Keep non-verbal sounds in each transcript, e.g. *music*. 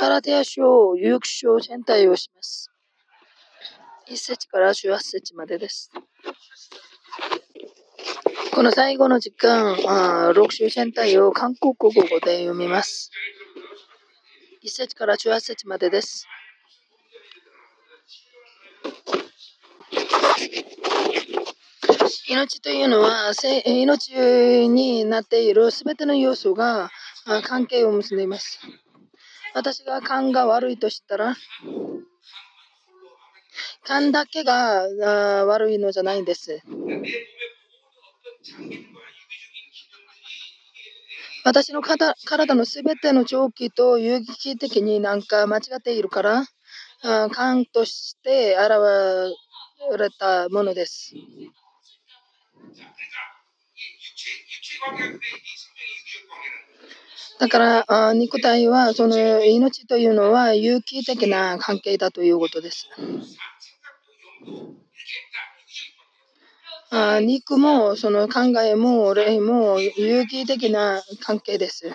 空手足を有機小戦隊をします。1節から18節までです。この最後の時間、あ6週戦隊を韓国語で読みます。1節から18節までです。命というのは、命になっているすべての要素が関係を結んでいます。私が勘が悪いとしたら、勘だけが悪いのじゃないんです。私の体のすべての臓器と有機的になんか間違っているから、勘として現れたものです。だから、肉体は、その命というのは有機的な関係だということです。あ肉も、その考えも、霊も有機的な関係です。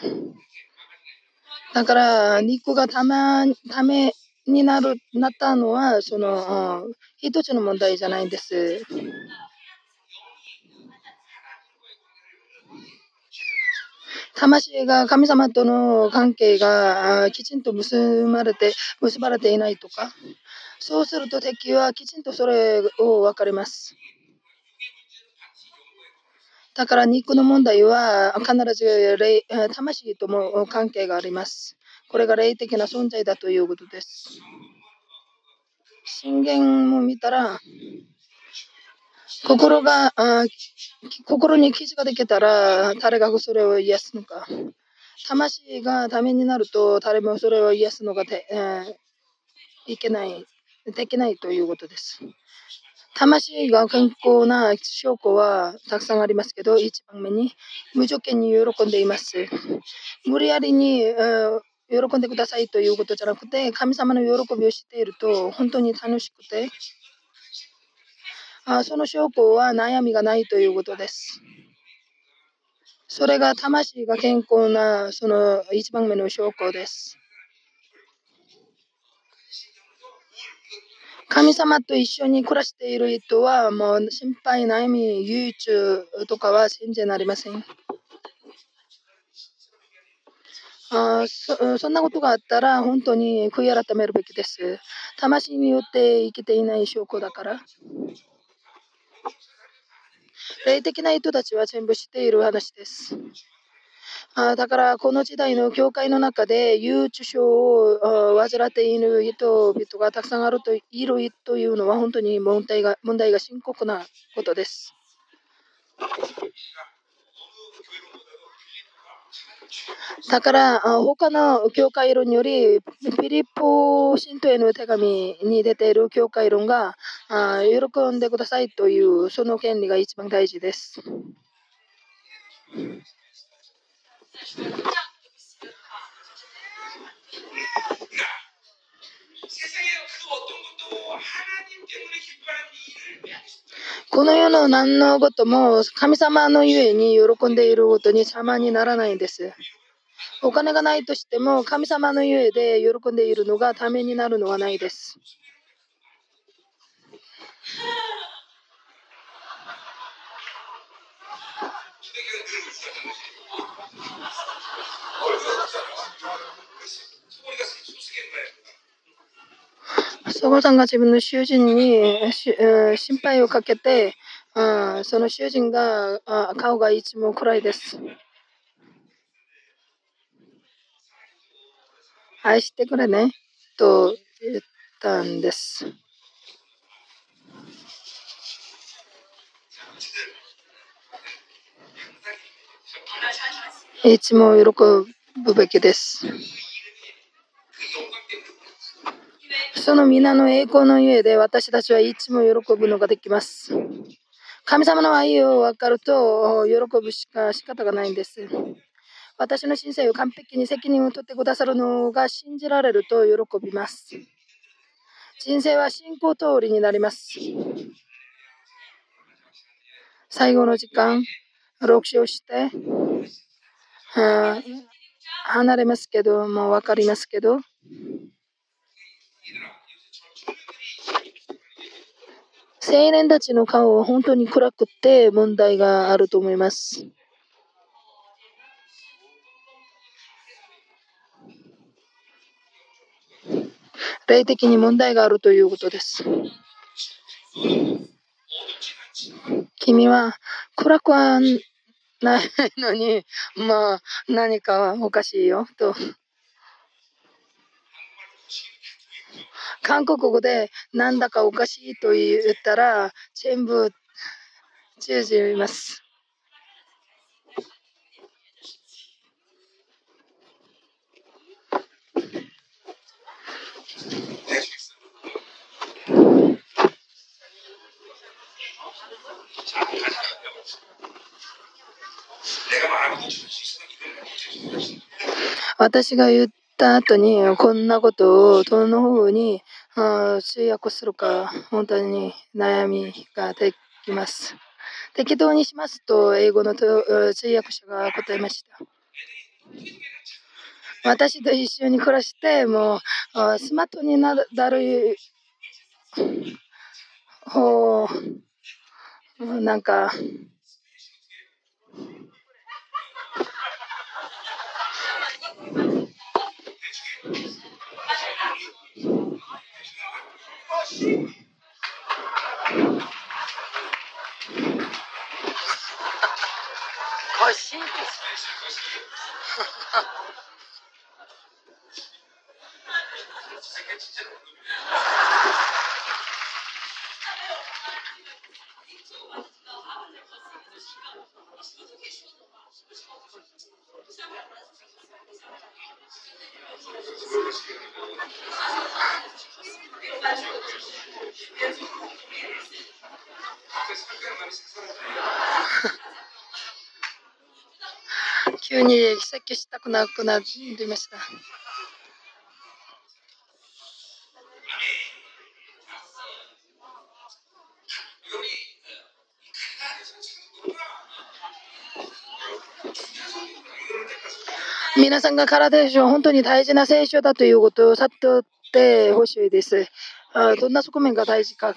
だから、肉がたま、ためになる、なったのは、その、一つの問題じゃないんです。魂が神様との関係がきちんと結ばれて、結ばれていないとか、そうすると敵はきちんとそれを分かります。だから肉の問題は必ず霊魂とも関係があります。これが霊的な存在だということです。信玄も見たら、心が、あ心に傷ができたら、誰がそれを癒すのか。魂がためになると、誰もそれを癒すのがて、えー、いけない、できないということです。魂が健康な証拠はたくさんありますけど、一番目に無条件に喜んでいます。無理やりに、えー、喜んでくださいということじゃなくて、神様の喜びを知っていると本当に楽しくて、あその証拠は悩みがないということです。それが魂が健康なその一番目の証拠です。神様と一緒に暮らしている人はもう心配、悩み、憂鬱とかは信じなりません。あそそんなことがあったら本当に悔い改めるべきです。魂によって生きていない証拠だから。霊的な人たちは全部知っている話です。あだからこの時代の教会の中で憂鬱症を患っている人々がたくさんあるといるというのは本当に問題が問題が深刻なことです。だから、他の教会論より、フィリッポ信徒への手紙に出ている教会論が、喜んでくださいという、その権利が一番大事です。*laughs* この世の何のことも神様のゆえに喜んでいることに様にならないんです。お金がないとしても神様のゆえで喜んでいるのがためになるのはないです。そこさんが自分の囚人に心配をかけて、その囚人が顔がいつも暗いです。愛してくれねと言ったんです。いつも喜ぶべきです。その皆の栄光のゆえで私たちはいつも喜ぶのができます。神様の愛を分かると喜ぶしか仕方がないんです。私の人生を完璧に責任を取ってくださるのが信じられると喜びます。人生は信仰通りになります。最後の時間、録唱して、離れますけど、もう分かりますけど、青年たちの顔は本当に暗くて問題があると思います。霊的に問題があるということです。君は暗くはないのに、まあ何かはおかしいよと。韓国語でなんだかおかしいと言ったら全部通じます。私が言った後にこんなことをどのふうに通訳するか本当に悩みができます。適当にしますと英語の通訳者が答えました。私と一緒に暮らしてもうスマートになる方なんか欲奇跡したくなくなりました。皆さんが体でしょ本当に大事な聖書だということを悟ってほしいです。どんな側面が大事か。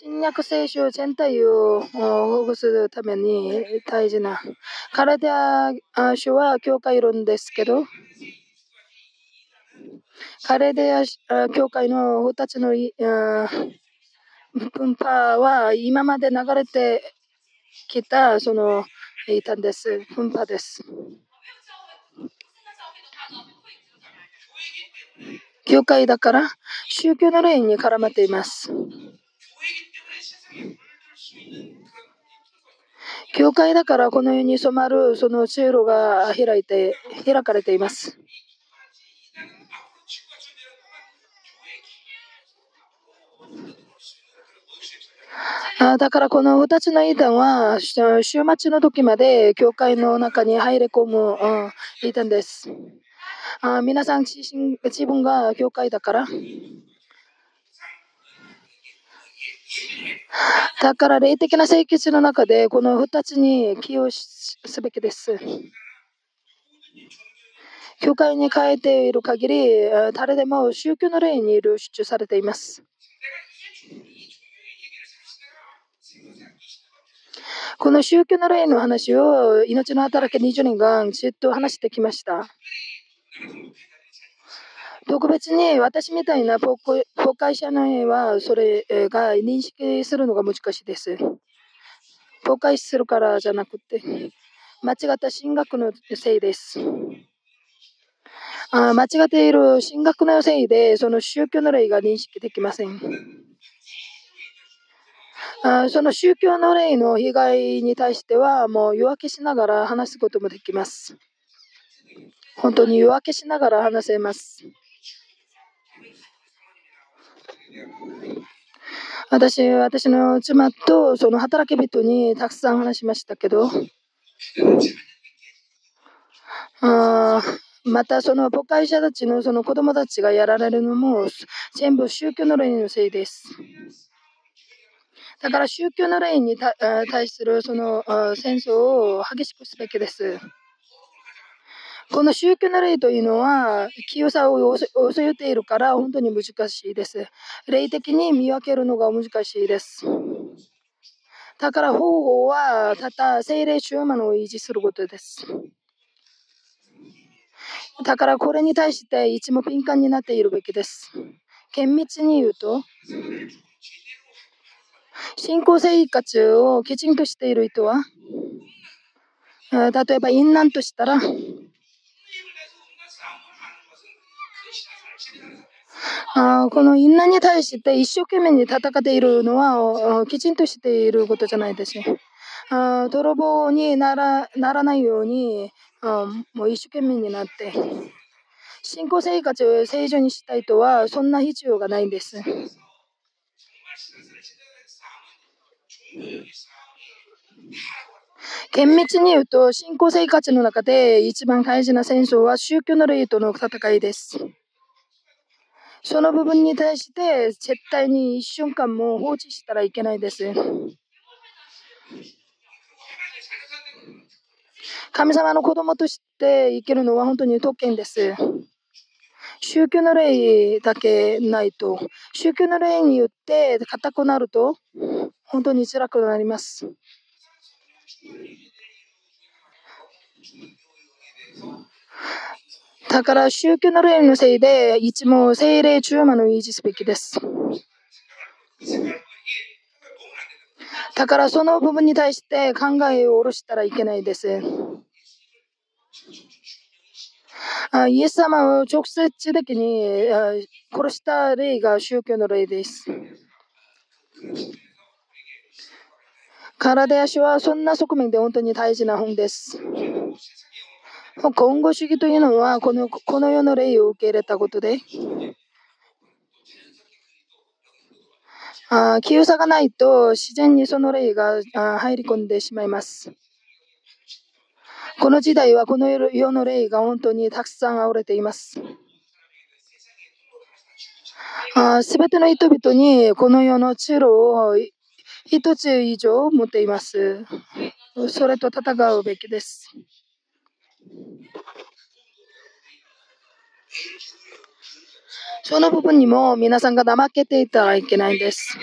新約聖書全体を保護するために大事な。体書は教会論ですけど、カレデア教会の2つの分派は今まで流れてきたそのいたんです。分派です。教会だから宗教の霊に絡まっています。教会だからこの世に染まるその通路が開いて開かれています。あだからこの2つの異端は週末の時まで教会の中に入り込む異端です。あ皆さん自身自分が教会だから *laughs* だから霊的な清潔の中でこの2つに起用すべきです。教会に変えている限り誰でも宗教の霊に流出されています。この宗教の霊の話を命の働き20年間ずっと話してきました。特別に私みたいな公開者の絵はそれが認識するのが難しいです。公開するからじゃなくて間違った進学のせいです。あ間違っている進学のせいでその宗教の霊が認識できません。あその宗教の霊の被害に対してはもう夜明けしながら話すこともできます。本当に夜明けしながら話せます。私、私の妻とその働き人にたくさん話しましたけど、あまたその母会者たちのその子供たちがやられるのも全部宗教の霊のせいです。だから宗教の霊に対するその戦争を激しくすべきです。この宗教の霊というのは、清さを恐れているから本当に難しいです。霊的に見分けるのが難しいです。だから方法は、ただ精霊中魔を維持することです。だからこれに対していつも敏感になっているべきです。厳密に言うと、信仰生活をきちんとしている人は、例えば、淫乱としたら、あこの淫乱に対して一生懸命に戦っているのはきちんとしていることじゃないですね。あ泥棒にならならないようにあもう一生懸命になって信仰生活を正常にしたいとはそんな必要がないんです。厳密に言うと信仰生活の中で一番大事な戦争は宗教の霊との戦いです。その部分に対して絶対に一瞬間も放置したらいけないです。神様の子供として生きるのは本当に特権です。宗教の霊だけないと、宗教の霊によって硬くなると、本当に辛くなります。だから宗教の霊のせいで、いつも精霊中魔の維持すべきです。だからその部分に対して考えを下ろしたらいけないです。あイエス様を直接的に殺した例が宗教の例です。体足はそんな側面で本当に大事な本です。今後主義というのはこのこの世の霊を受け入れたことで、あ清さがないと自然にその霊が入り込んでしまいます。この時代はこの世の霊が本当にたくさん溢れています。すべての人々にこの世の治療を一つ以上持っています。それと戦うべきです。その部分にも皆さんが怠けていたらいけないんです。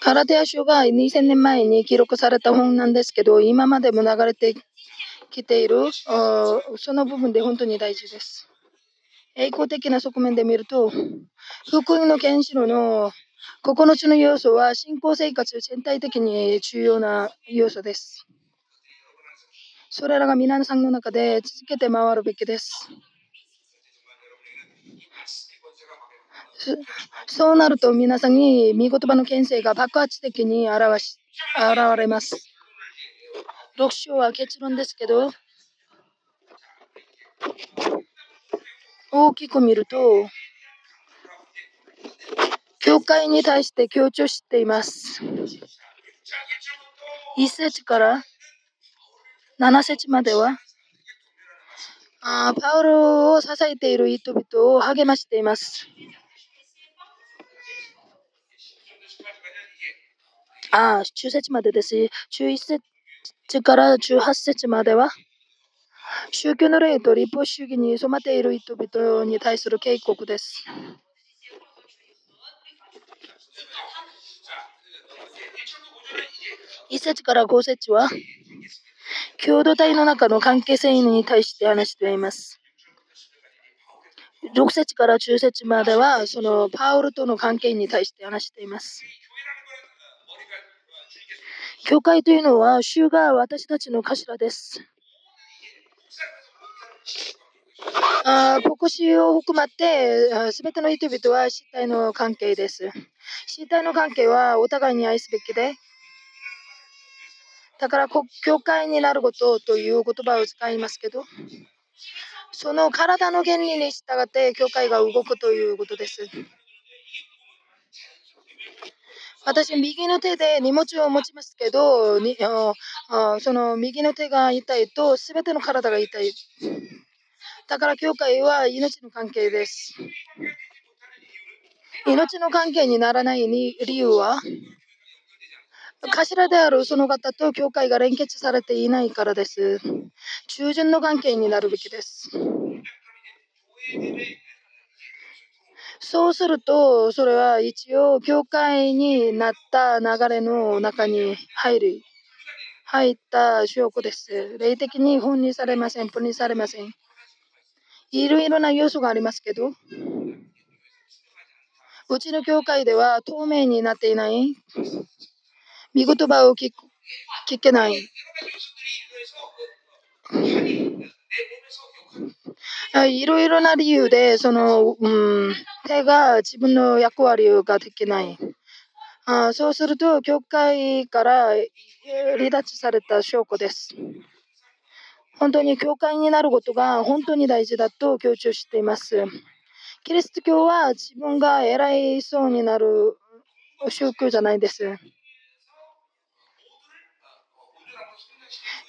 カラテア書が2000年前に記録された本なんですけど、今までも流れてきている、その部分で本当に大事です。栄光的な側面で見ると、福音の原子炉の9つの要素は信仰生活全体的に重要な要素です。それらが皆さんの中で続けて回るべきです。そうなると皆さんに見言葉の牽制が爆発的に表し現れます。6章は結論ですけど、大きく見ると、教会に対して強調しています。1節から7節までは、あパウロを支えている人々を励ましています。あ、中節までです。11節から18節までは、宗教の霊と立法主義に染まっている人々に対する警告です。1節から5節は、共同体の中の関係性に対して話しています。6節から10節までは、そのパウルとの関係に対して話しています。教会というのは、主が私たちの頭です。あ牧師を含まって、すべての人々は死体の関係です。死体の関係はお互いに愛すべきで、だから、教会になることという言葉を使いますけど、その体の原理に従って教会が動くということです。私、右の手で荷物を持ちますけど、にあその右の手が痛いと、すべての体が痛い。だから、教会は命の関係です。命の関係にならない理由は、頭であるその方と教会が連結されていないからです。従順の関係になるべきです。そうすると、それは一応、教会になった流れの中に入る、入った証拠です。霊的に本にされません、分離されません。いろいろな要素がありますけど、うちの教会では透明になっていない、見言葉を聞聞けない。いろいろな理由で、その、うん、手が自分の役割ができない。あそうすると、教会から離脱された証拠です。本当に教会になることが本当に大事だと強調しています。キリスト教は自分が偉いそうになる宗教じゃないです。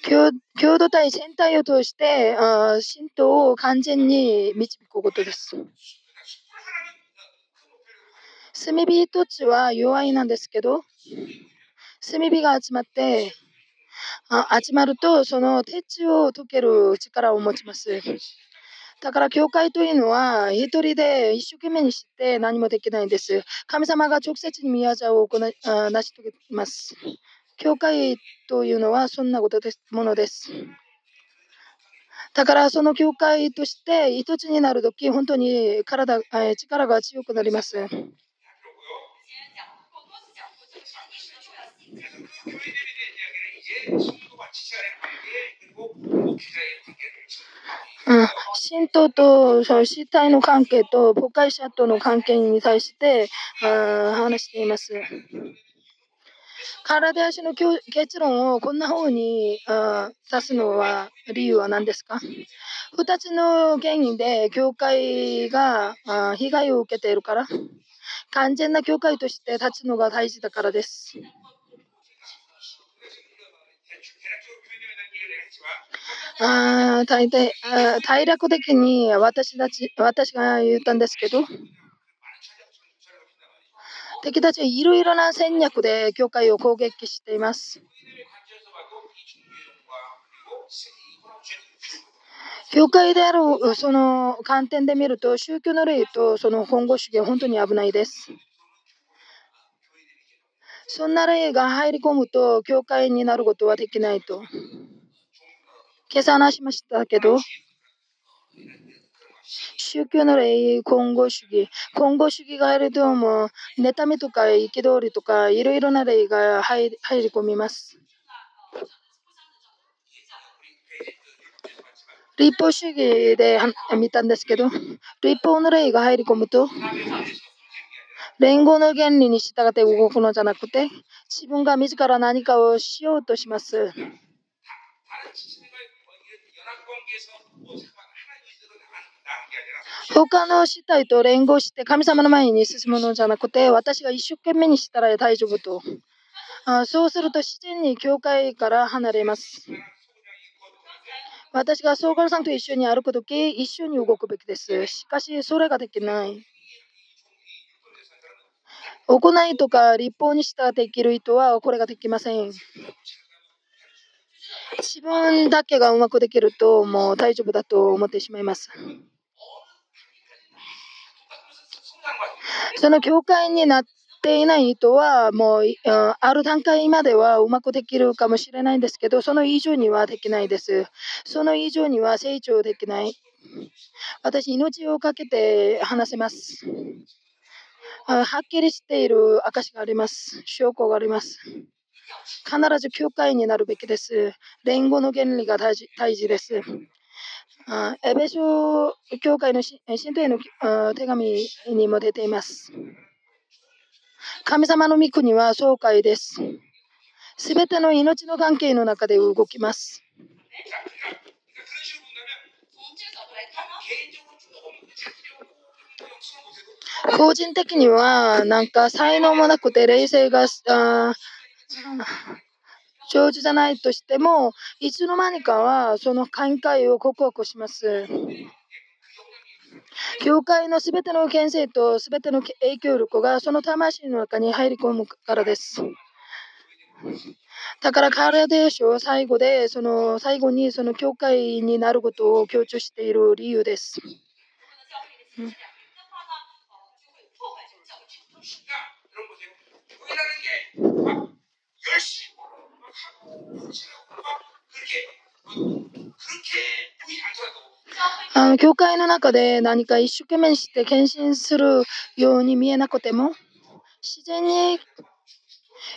共同体全体を通して神道を完全に導くことです。炭火一つは弱いなんですけど、炭火が集まってあ集まるとその鉄を溶ける力を持ちます。だから教会というのは一人で一生懸命にして何もできないんです。神様が直接に宮沢を行い成し遂げます。教会というのはそんなことですものです。だからその教会として一つになるとき、本当に体、力が強くなります。うん、神道とその身体の関係と誤解者との関係に対してあ話しています。体足の結論をこんな風にあ指すのは理由は何ですか ?2 つの原因で教会が被害を受けているから完全な教会として立つのが大事だからです。あ大体あ大略的に私たち私が言ったんですけど敵たちはいろいろな戦略で教会を攻撃しています。教会であるその観点で見ると宗教の例とその本語主義は本当に危ないです。そんな例が入り込むと教会になることはできないと。今朝話しましたけど、宗教の例、混合主義。混合主義があるとも、妬みとか憤りとか、いろいろな例が入り込みます。立法主義で見たんですけど、立法の例が入り込むと、連合の原理に従って動くのじゃなくて、自分が自ら何かをしようとします。他の死体と連合して神様の前に進むのじゃなくて、私が一生懸命にしたら大丈夫と。あそうすると自然に教会から離れます。私がソーカルさんと一緒に歩くとき、一緒に動くべきです。しかし、それができない。行いとか立法にしたらできる人はこれができません。自分だけがうまくできるともう大丈夫だと思ってしまいます。その教会になっていない人はもうある段階まではうまくできるかもしれないんですけどその以上にはできないです。その以上には成長できない。私、命をかけて話せます。はっきりしている証があります。証拠があります。必ず教会になるべきです。連合の原理が大事大事です。あエベソ教会の神道への手紙にも出ています。神様の御国は総会です。すべての命の関係の中で動きます。個人的には、なんか才能もなくて冷静があ上手じゃないとしても、いつの間にかはその寛解を告白します。教会のすべての牽制とすべての影響力がその魂の中に入り込むからです。だから彼でしょ、最後で、その最後にその教会になることを強調している理由です。うんあの教会の中で何か一生懸命して献身するように見えなくても自然に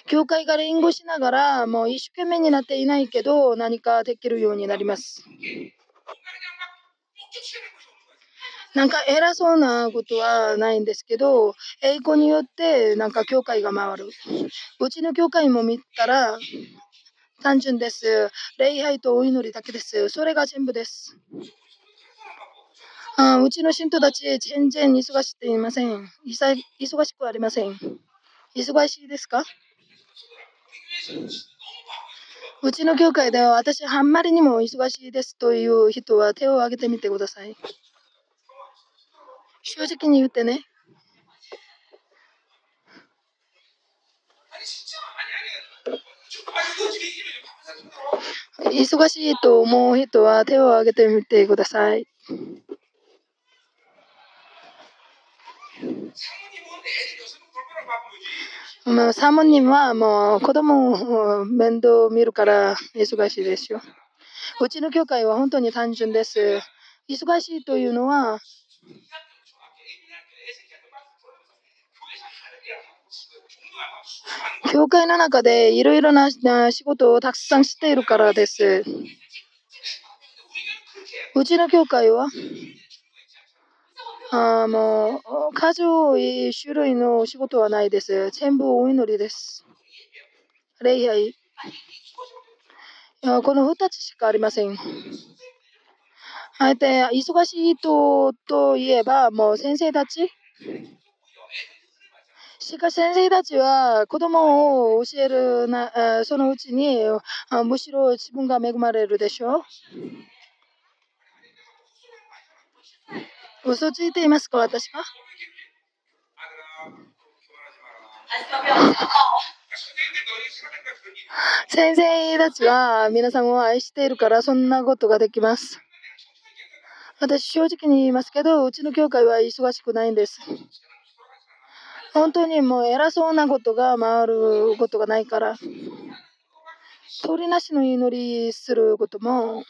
教会が連合しながらもう一生懸命になっていないけど何かできるようになります。なんか偉そうなことはないんですけど、栄光によってなんか教会が回る。うちの教会も見たら単純です。礼拝とお祈りだけです。それが全部です。あうちの信徒たち、全然忙しくいません。忙しくありません。忙しいですか？うちの教会では私、あんまりにも忙しいですという人は手を挙げてみてください。正直に言ってね。忙しいと思う人は手を挙げてみてください。まあ、サモニはもう子供を面倒を見るから忙しいですよ。うちの教会は本当に単純です。忙しいというのは、教会の中でいろいろな仕事をたくさんしているからです。うちの教会はあもう数多い種類の仕事はないです。全部お祈りです。礼拝。この2つしかありません。あえて忙しいとといえば、もう先生たち。しかし先生たちは子供を教えるなそのうちにむしろ自分が恵まれるでしょう。嘘ついていますか、私は？先生たちは皆さんを愛しているからそんなことができます。私正直に言いますけど、うちの教会は忙しくないんです。本当にもう偉そうなことが回ることがないから、鳥なしの祈りすることも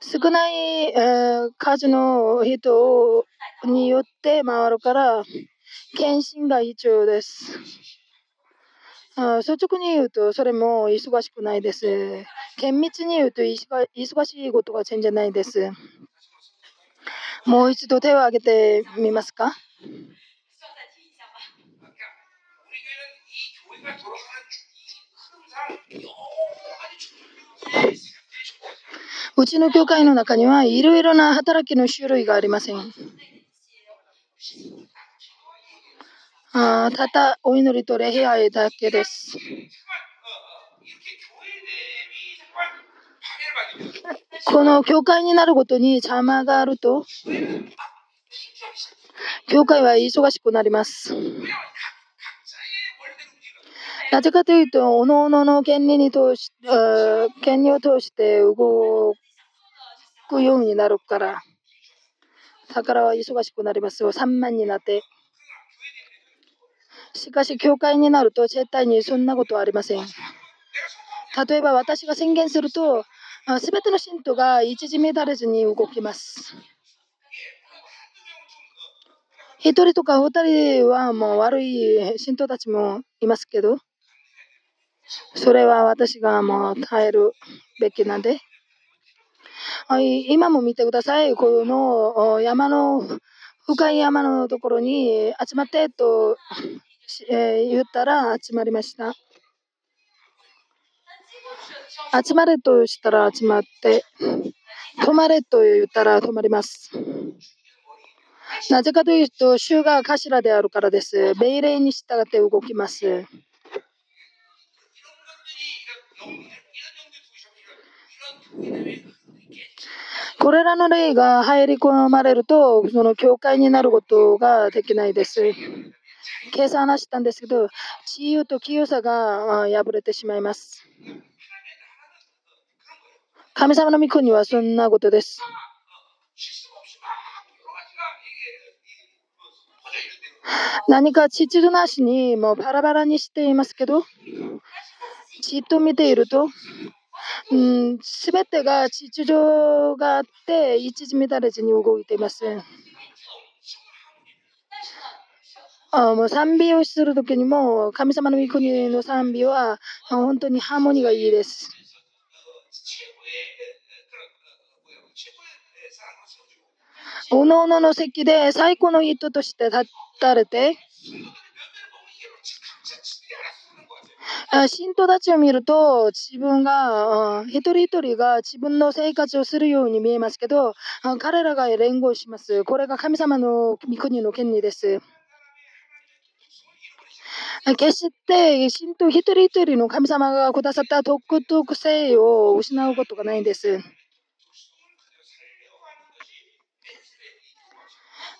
少ない、えー、数の人によって回るから、検診が必要です。あ率直に言うと、それも忙しくないです。厳密に言うと忙しいことが全然ないです。もう一度手を挙げてみますか？うちの教会の中にはいろいろな働きの種類がありません。あただお祈りと礼拝だけです。この教会になるごとに邪魔があると、教会は忙しくなります。なぜかというと、おのおのの権利に通し、権利を通して動くようになるから、だからは忙しくなりますよ。3万になって。しかし、教会になると絶対にそんなことはありません。例えば私が宣言すると、すべての信徒が一時乱れずに動きます。一人とか二人はもう悪い信徒たちもいますけど、それは私がもう耐えるべきなんで、今も見てください。この山の、深い山のところに集まってと、え、言ったら集まりました。集まれとしたら集まって、止まれと言ったら止まります。なぜかというと、主が頭であるからです。命令に従って動きます。これらの例が入り込まれると、その教会になることができないです。計算話したんですけど、自由と清さが破れてしまいます。神様の御子にはそんなことです。何か秩序なしにもうバラバラにしていますけど、じっと見ていると、すべてが秩序があって、一時乱れずに動いています。あもう賛美をするときにも、神様の御国の賛美は本当にハーモニーがいいです。おのおのの席で最高の人として立たれて、信徒たちを見ると自分が一人一人が自分の生活をするように見えますけど彼らが連合します。これが神様の御国の権利です。決して信徒一人一人の神様がくださった特特性を失うことがないんです。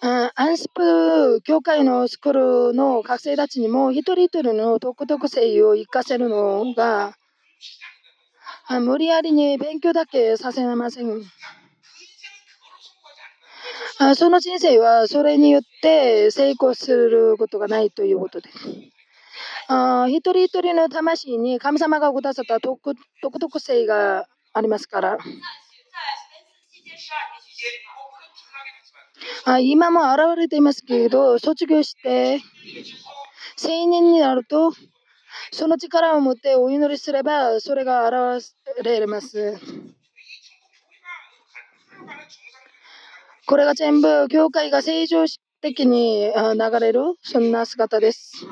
アンスプ教会のスクールの学生たちにも一人一人の独特性を生かせるのが無理やりに勉強だけさせません。その人生はそれによって成功することがないということです。あ一人一人の魂に神様がくださった独特性がありますから。あ今も現れていますけど、卒業して青年になると、その力を持ってお祈りすれば、それが現れます。これが全部、教会が正常的に流れる、そんな姿です。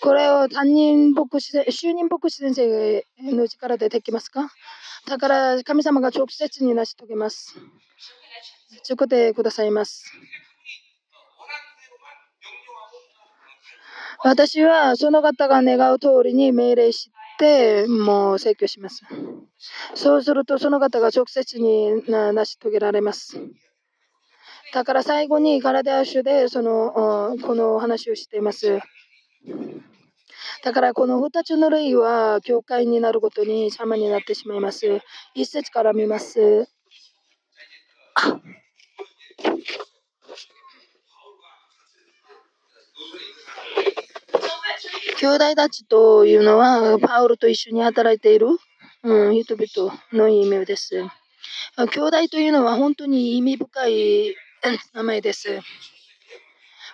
これを担任牧師、就任牧師先生の力でできますかだから神様が直接に成し遂げます。そこでくださいます。私はその方が願う通りに命令してもう請求します。そうするとその方が直接に成し遂げられます。だから最後にガラデア州でそのこの話をしています。だからこの2つの類は教会になることに邪魔になってしまいます。一節から見ます。兄弟たちというのは、パウロと一緒に働いている、うん、人々の意味です。兄弟というのは本当に意味深い名前です。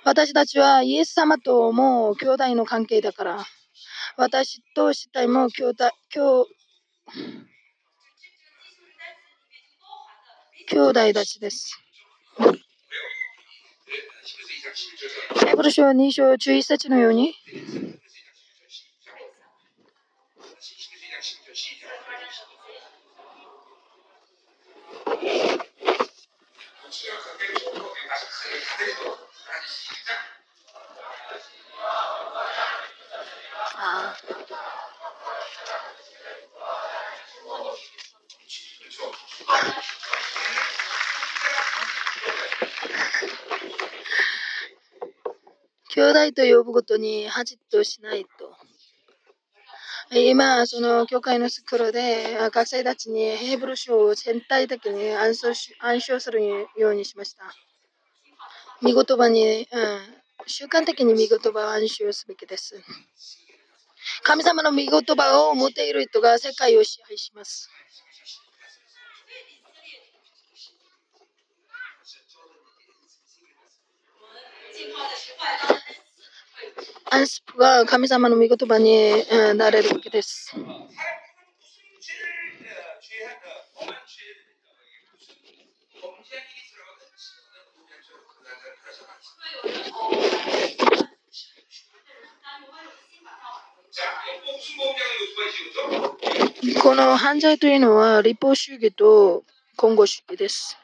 私たちはイエス様とも兄弟の関係だから、私と死体も兄弟、兄兄弟たちです。ペブル書2章11節のように、*laughs* 兄弟と呼ぶことに恥としないと。今、その教会のスクールで学生たちにヘーブル書を全体的に暗唱するようにしました。見言葉に、うん、習慣的に見言葉を暗唱すべきです。神様の見言葉を持っている人が世界を支配します。アンスプが神様の御言葉になれるわけです。この犯罪というのは立法主義と今後主義です。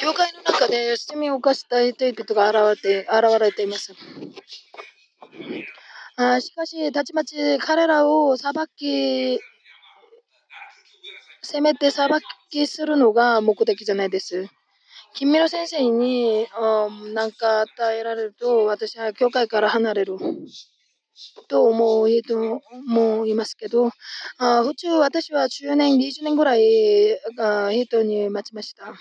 教会の中で罪を犯した人々が現れて現れています。あしかし、たちまち彼らを裁き、せめて裁きするのが目的じゃないです。君の先生に何か与えられると、私は教会から離れる。と思う人もいますけど、あ普通私は10年、20年ぐらい人に待ちました。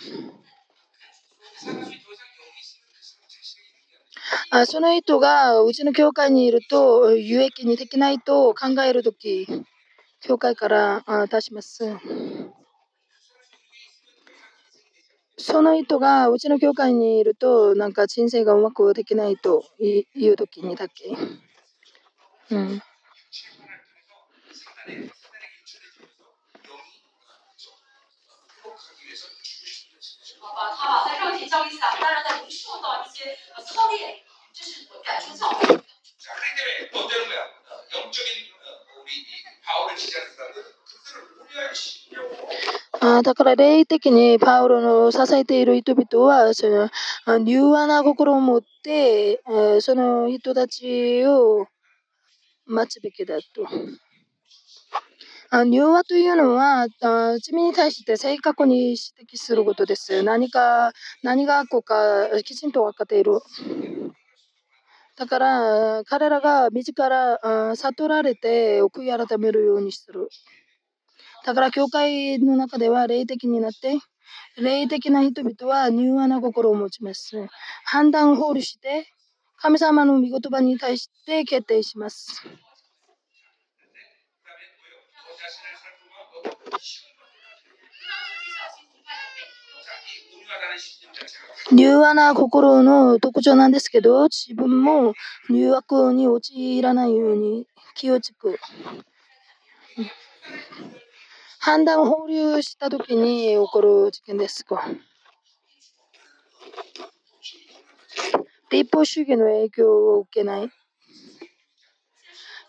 あその人がうちの教会にいると有益にできないと考えるとき、教会から出します。その人がうちの教会にいると、なんか人生がうまくできないというときにだけ。うん。あだから霊的にパウロの支えている人々はその柔和な心を持ってその人たちを待つべきだと。柔和というのは罪に対して正確に指摘することです。何か何がこうかきちんと分かっている。だから彼らが自ら悟られて悔い改めるようにする。だから教会の中では霊的になって、霊的な人々は柔和な心を持ちます。判断を放慮して、神様の御言葉に対して決定します。柔和な心の特徴なんですけど、自分も誘惑に陥らないように気をつく。判断を放流したときに起こる事件です。立法主義の影響を受けない。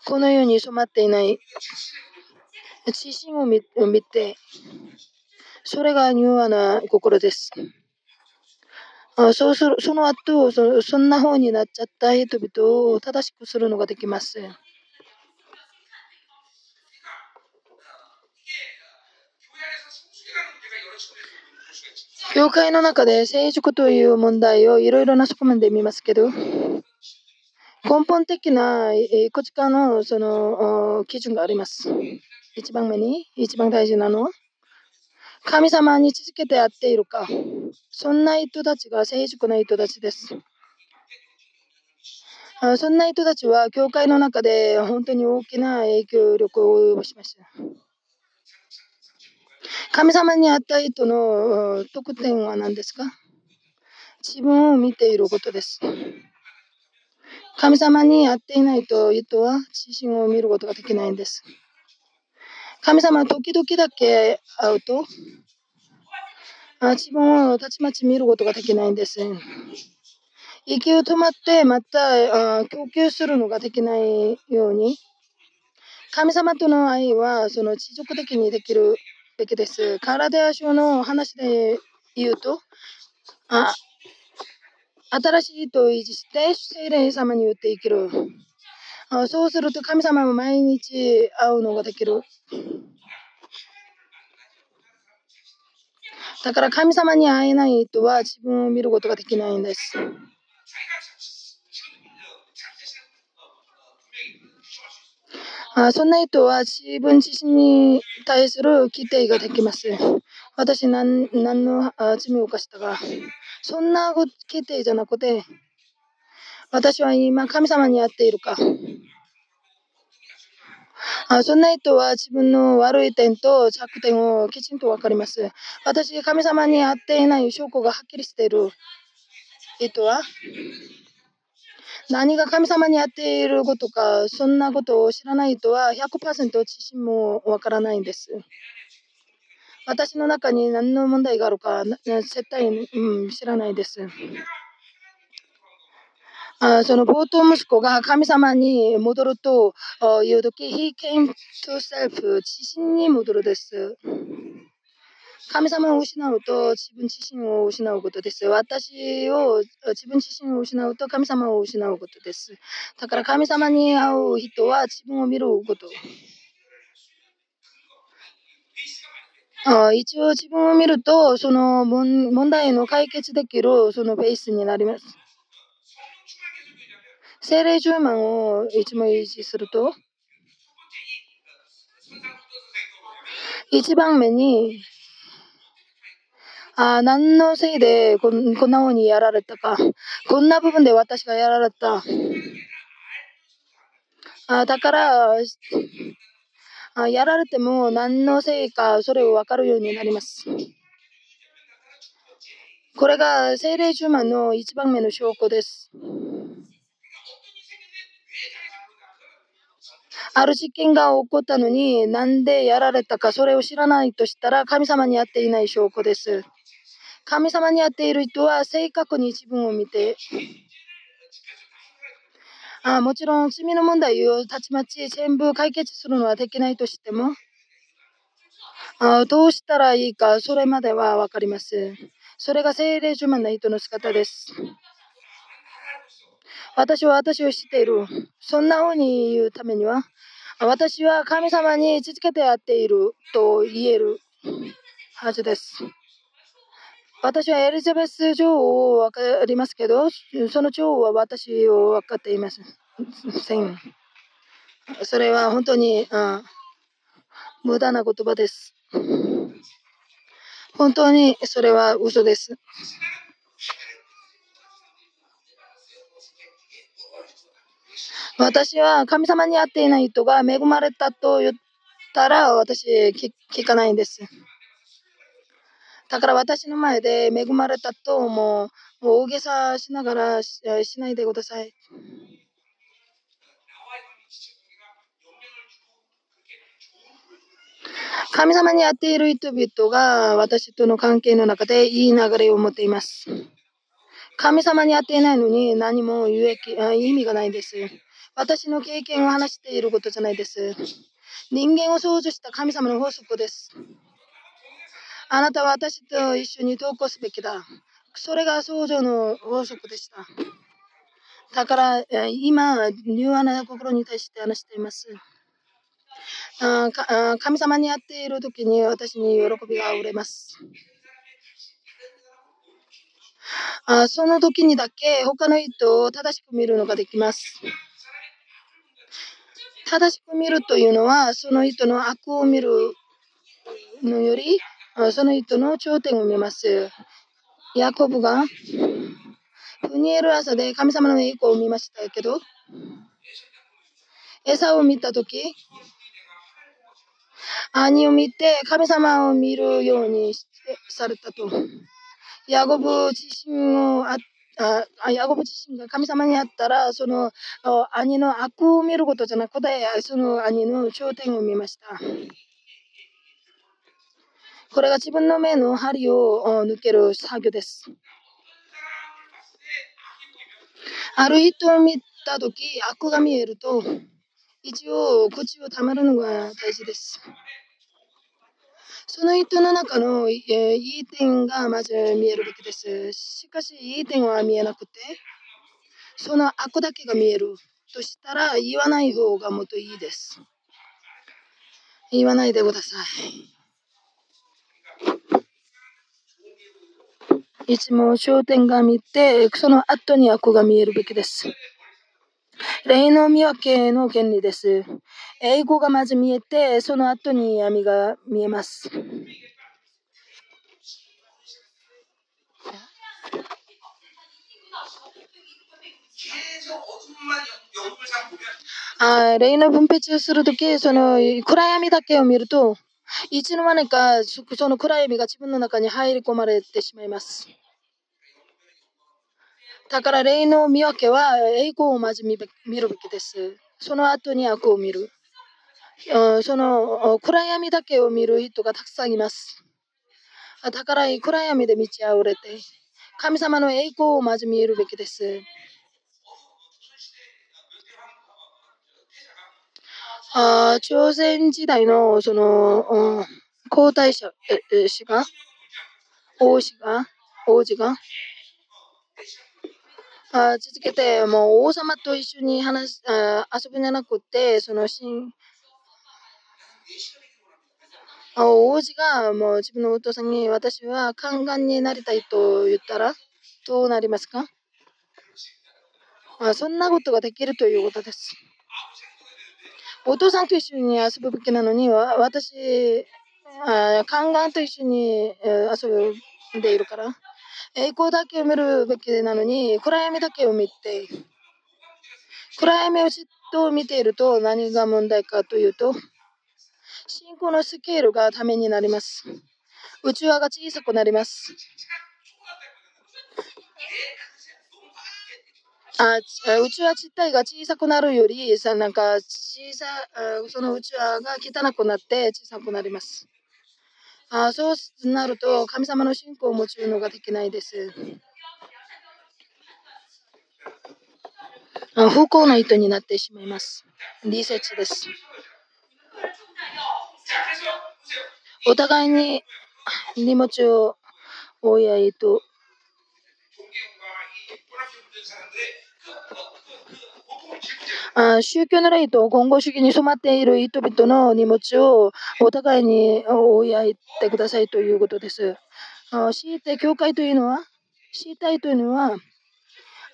このように染まっていない。自信を見て、それが柔和な心です。あそうするその後そ、そんな方になっちゃった人々を正しくするのができます。教会の中で成熟という問題をいろいろな側面で見ますけど、根本的ないくつかのその基準があります。一番目に、一番大事なのは、神様に続けてやっているか。そんな人たちが成熟な人たちです。そんな人たちは、教会の中で本当に大きな影響力を及ぼしました。神様に会った人の特典は何ですか？自分を見ていることです。神様に会っていないと人は自身を見ることができないんです。神様は時々だけ会うと自分をたちまち見ることができないんです。息を止まってまた供給するのができないように神様との愛はその持続的にできるべきです。体や書の話で言うと、あ新しいと維持して、聖霊様によって生きる。あそうすると神様も毎日会うのができる。だから神様に会えない人は自分を見ることができないんです。あそんな人は自分自身に対する規定ができます。私何何の罪を犯したか。そんな規定じゃなくて、私は今神様に会っているか。あそんな人は自分の悪い点と弱点をきちんと分かります。私、神様に会っていない証拠がはっきりしている人は、何が神様にやっていることか、そんなことを知らない人は100%自身もわからないんです。私の中に何の問題があるか、絶対、うん、知らないです。あその冒頭息子が神様に戻るというとき、He came to self 自身に戻るです。神様を失うと自分自身を失うことです。私を自分自身を失うと神様を失うことです。だから神様に会う人は自分を見ること。あ一応自分を見ると、その問題の解決できるそのベースになります。精霊10万をいつも維持すると、一番目に、あ何のせいでこんこんな風にやられたか。こんな部分で私がやられた。あだから、あやられても何のせいかそれを分かるようになります。これが精霊呪文の一番目の証拠です。ある事件が起こったのになんでやられたかそれを知らないとしたら神様に会っていない証拠です。神様に会っている人は正確に自分を見てあもちろん罪の問題をたちまち全部解決するのはできないとしてもあどうしたらいいかそれまでは分かります。それが精霊呪文な人の姿です。私は私を知っている。そんな風に言うためには、私は神様に続けてやっていると言えるはずです。私はエリザベス女王を分かりますけど、その女王は私を分かっていません。それは本当に、うん、無駄な言葉です。本当にそれは嘘です。私は神様に会っていない人が恵まれたと言ったら私聞かないんです。だから私の前で恵まれたともう大げさしながらしないでください。神様に会っている人々が私との関係の中でいい流れを持っています。神様に会っていないのに何も有益意味がないです。私の経験を話していることじゃないです。人間を創造した神様の法則です。あなたは私と一緒に投稿すべきだ。それが創造の法則でした。だから、今、柔和な心に対して話しています。あ神様に会っている時に私に喜びがあふれます。あその時にだけ他の人を正しく見るのができます。正しく見るというのは、その人の悪を見るのより、その人の頂点を見ます。ヤコブが、フニエル朝で神様の栄光を見ましたけど、餌を見たとき、兄を見て神様を見るようにされたと。ヤコブ自身をああヤコブ自身が神様に会ったら、その兄の悪を見ることじゃなくて、その兄の頂点を見ました。これが自分の目の針を抜ける作業です。ある人を見たとき、悪が見えると、一応口をたまるのが大事です。その人の中の、えー、いい点がまず見えるべきです。しかし、いい点は見えなくて、その悪だけが見えるとしたら、言わない方がもっといいです。言わないでください。いつも焦点が見て、その後に悪が見えるべきです。霊の見分けの原理です。英語がまず見えて、その後に闇が見えます。あ霊の分別するとき、その暗闇だけを見ると、いつの間にかその暗闇が自分の中に入り込まれてしまいます。だから霊の見分けは栄光をまず見るべきです。その後に悪を見る。その暗闇だけを見る人がたくさんいます。だから暗闇で満ち溢れて、神様の栄光をまず見るべきです。あ朝鮮時代のその皇太子が、王子が、王子が、あ続けて、もう王様と一緒に話あ遊ぶんじゃなくて、そのしん王子がもう自分のお父さんに私は宦官になりたいと言ったらどうなりますか？あそんなことができるということです。お父さんと一緒に遊ぶべきなのに、私、あ宦官と一緒に遊んでいるから、栄光だけを見るべきなのに、暗闇だけを見て、暗闇をじっと見ていると何が問題かというと、信仰のスケールがためになります。宇宙が小さくなります。あ宇宙自体が小さくなるよりさなんか小さその宇宙が汚くなって小さくなります。あそうなると神様の信仰を持つのができないです。あ不幸な糸になってしまいます。理説です。お互いに荷物を追い合いとあ宗教の霊と言語主義に染まっている人々の荷物をお互いに追い合ってくださいということです。あ強いて教会というのは、強いたいというのは、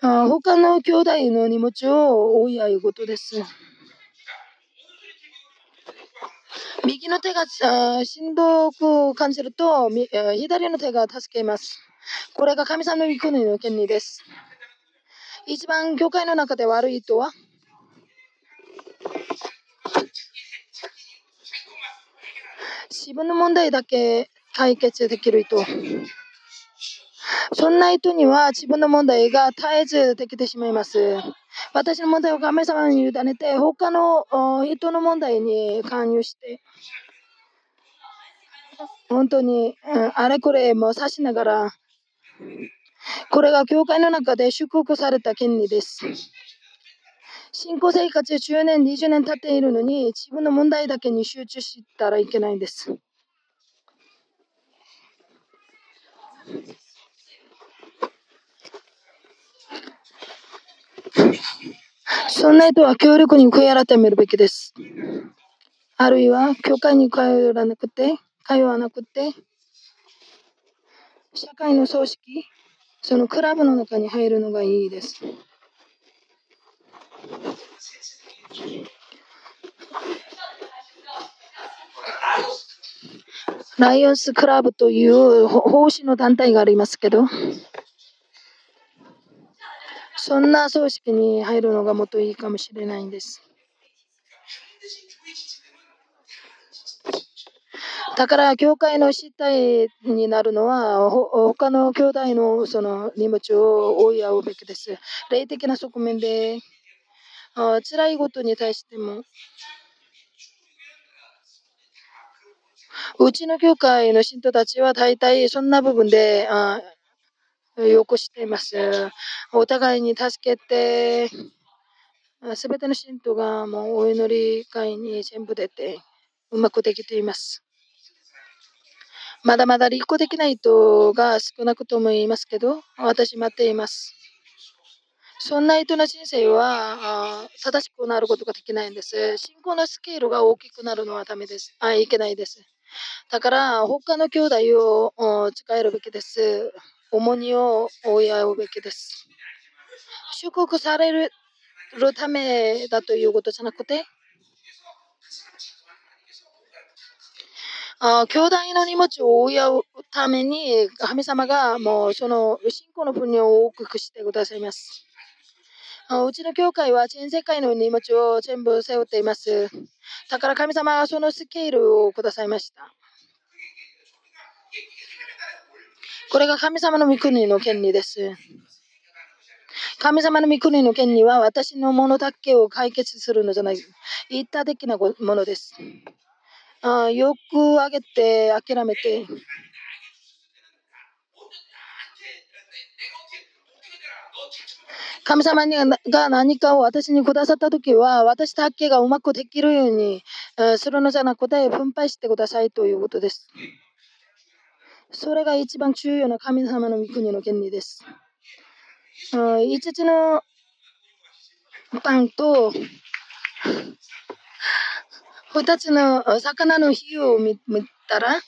あ他の兄弟の荷物を追い合うことです。右の手がしんどく感じると、左の手が助けます。これが神様の御国の権利です。一番教会の中で悪いとは？自分の問題だけ解決できる人。そんな人には自分の問題が絶えずできてしまいます。私の問題を神様に委ねて、他の人の問題に関与して、本当に、あれこれも指しながら、これが教会の中で祝福された権利です。信仰生活10年、20年経っているのに、自分の問題だけに集中したらいけないんです。そんな人は協力に悔い改めるべきです。あるいは、教会に通わなくて、通わなくて、社会の組織、そのクラブの中に入るのがいいです。ライオンスクラブという奉仕の団体がありますけど、そんな組織に入るのがもっといいかもしれないんです。だから、教会の失態になるのは、他の兄弟のその荷物を追い合うべきです。霊的な側面で、あ辛いことに対しても、うちの教会の信徒たちは大体そんな部分で、よくしています。お互いに助けて、すべての信徒がもうお祈り会に全部出て、うまくできています。まだまだ立候できない人が少なくとも言いますけど、私待っています。そんな人の人生は正しくなることができないんです。信仰のスケールが大きくなるのはダメです。あいけないです。だから、他の兄弟を使えるべきです。重荷を追い合うべきです。祝福されるためだということじゃなくて、あ兄弟の荷物を追い合うために、神様がもうその信仰の分量を大きくしてくださいます。うちの教会は全世界の荷物を全部背負っています。だから神様はそのスケールをくださいました。これが神様の御国の権利です。神様の御国の権利は私のものだけを解決するのじゃない。一体的なものです。あよく上げて諦めて。神様にが何かを私にくださったときは、私だけがうまくできるようにするのじゃなくて、分配してくださいということです。それが一番重要な神様の御国の権利です。5つのパンと2つの魚の火を見たら、*laughs*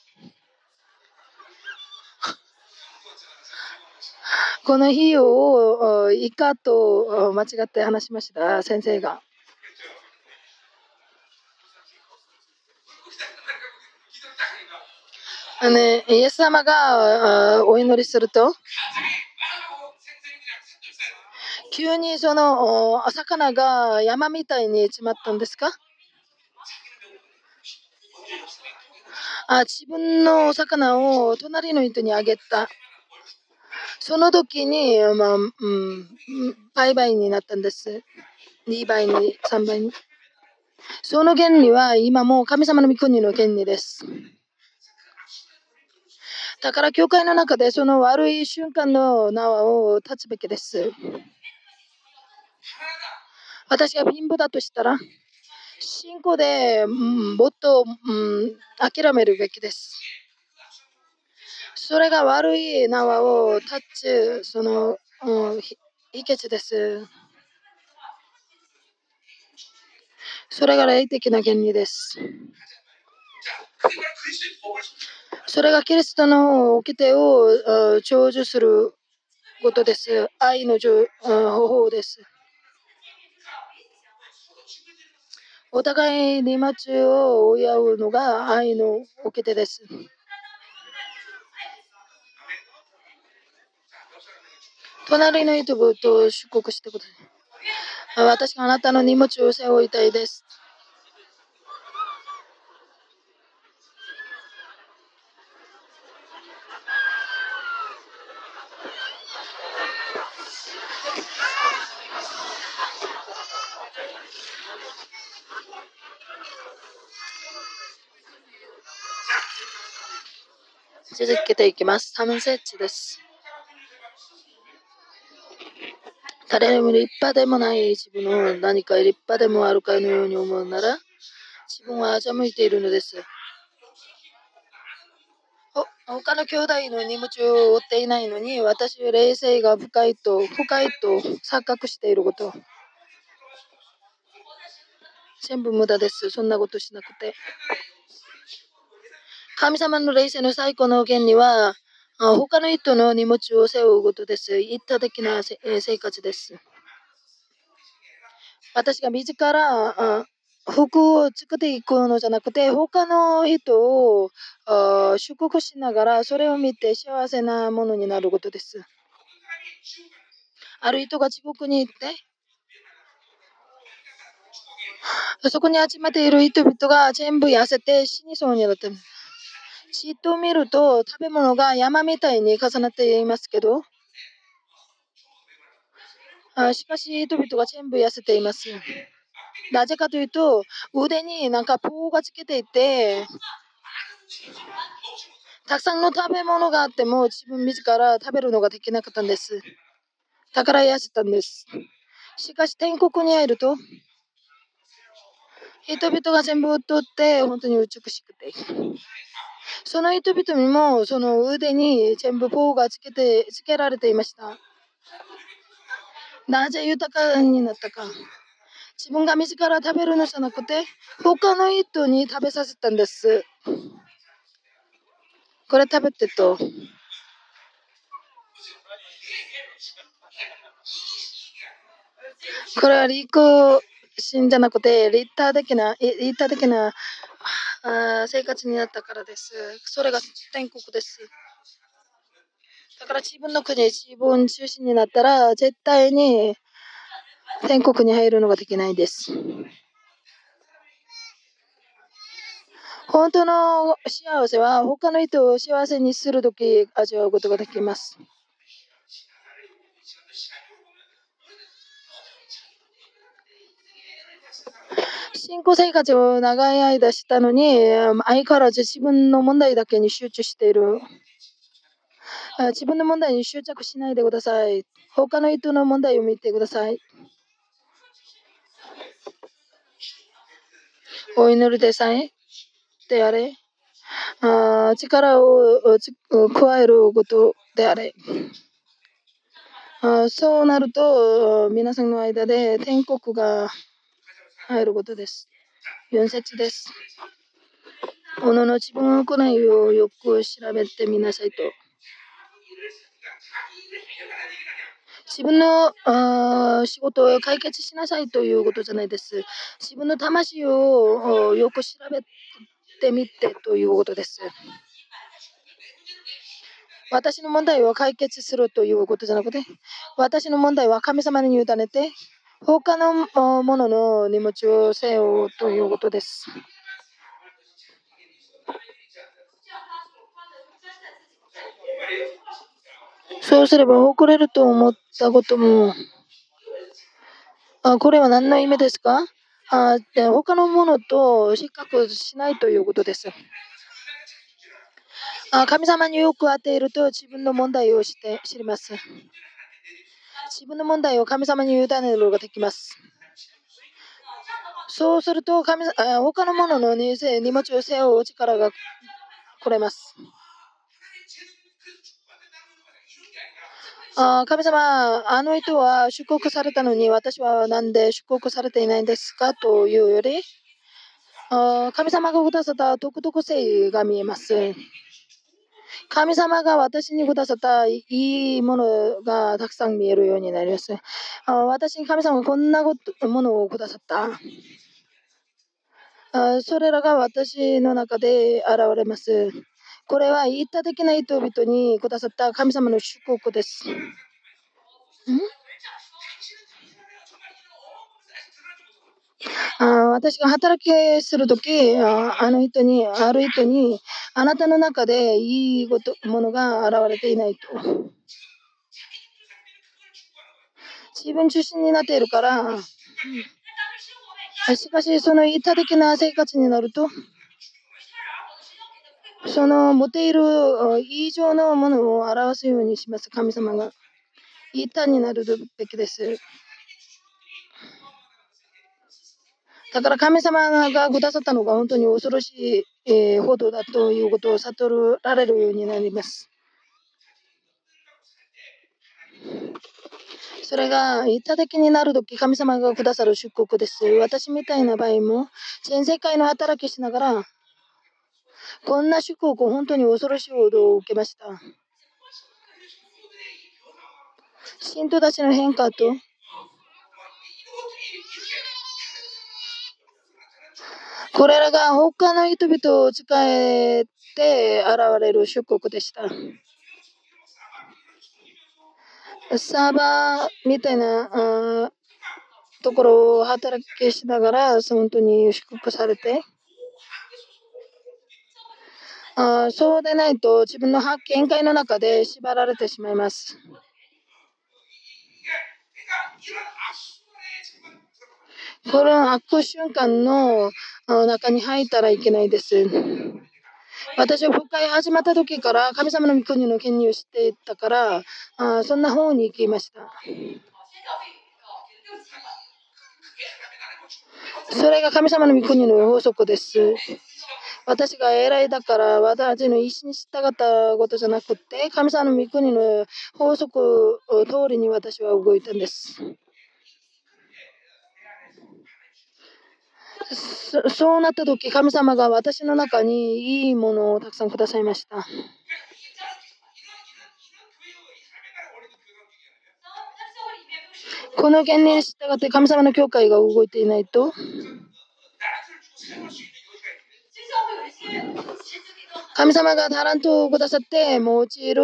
この費用を以下と間違って話しました、先生が。ね、イエス様がお祈りすると、急にそのお魚が山みたいにちまったんですか？あ自分のお魚を隣の人にあげた。その時に、まあ、うん、倍々になったんです。2倍に、3倍に。その原理は今も神様の御国の原理です。だから教会の中でその悪い瞬間の縄を立つべきです。私が貧乏だとしたら、信仰で、うん、もっと、うん、諦めるべきです。それが悪い縄を立つ、その、うん、秘訣です。それが霊的な原理です。それがキリストの掟を成就することです。愛の方法です。お互いに待を追い合うのが愛の掟です。隣の人と出国してください。私があなたの荷物を背負いたいです。続けていきます。3節です。誰にも立派でもない自分の何か立派でもあるかのように思うなら、自分は欺いているのです。他の兄弟の荷物を負っていないのに、私は冷静が深いと、深いと錯覚していること。全部無駄です。そんなことしなくて。神様の霊性の最高の原理は、他の人の荷物を背負うことです。一体的な生活です。私が自ら服を作っていくのじゃなくて、他の人を祝福しながら、それを見て幸せなものになることです。ある人が地獄に行って、そこに集まっている人々が全部痩せて死にそうになっています。じっと見ると食べ物が山みたいに重なっていますけど、あしかし人々が全部痩せています。なぜかというと、腕になんか棒がつけていて、たくさんの食べ物があっても自分自ら食べるのができなかったんです。だから痩せたんです。しかし天国に入ると、人々が全部取って本当に美しくて、その人々にもその腕に全部棒がつけてつけられていました。なぜ豊かになったか。自分が自ら食べるのじゃなくて、他の人に食べさせたんです。これ食べてと。これは陸心じゃなくて、リッター的な、リッター的な生活になったからです。それが天国です。だから自分の国、自分中心になったら、絶対に天国に入るのができないです。本当の幸せは他の人を幸せにするとき味わうことができます。信仰生活を長い間したのに、相変わらず自分の問題だけに集中している。自分の問題に執着しないでください。他の人の問題を見てください。お祈りでさえであれ。あ力を加えることであれ。あそうなると、皆さんの間で天国が入ることです。4節です。おのの自分の行いをよく調べてみなさいと。自分の仕事を解決しなさいということじゃないです。自分の魂をよく調べてみてということです。私の問題を解決するということじゃなくて、私の問題は神様に委ねて、他のものの荷物を背負うということです。そうすれば誇れると思ったことも、あこれは何の意味ですか？あで他のものと比較しないということです。あ神様によく当てると自分の問題をして知ります。自分の問題を神様に委ねることができます。そうすると神他のものの荷物を背負う力が来れます。あ神様、あの人は出国されたのに私は何で出国されていないんですかというより、あ神様がくださった独特性が見えます。神様が私にくださったいいものがたくさん見えるようになります。あ私に神様がこんなことものをくださった。あそれらが私の中で現れます。これは一体的な人々にくださった神様の祝福です。ん？あ私が働きするとき、あの人に、ある人に、あなたの中でいいことものが現れていないと。自分中心になっているから、しかしその一体的な生活になると、その持っている以上のものを表すようにします、神様が。一体になるべきです。だから神様がくださったのが本当に恐ろしい、えー、報道だということを悟られるようになります。それが一体的になるとき神様がくださる出国です。私みたいな場合も全世界の働きしながらこんな祝福、本当に恐ろしい報道を受けました。信徒たちの変化と、これらが他の人々を使えて現れる祝福でした。サーバーみたいなところを働きしながら、本当に祝福されて、あそうでないと自分の見解の中で縛られてしまいます。この悪瞬間の中に入ったらいけないです。私は復会始まった時から神様の御国の権利を知っていたからあそんな方に行きました。それが神様の御国の法則です。私が偉いだから私の意思に従ったことじゃなくて神様の御国の法則通りに私は動いたんです。そうなった時神様が私の中にいいものをたくさんくださいました。この原理に従って神様の教会が動いていないと神様がタラントをくださって用いる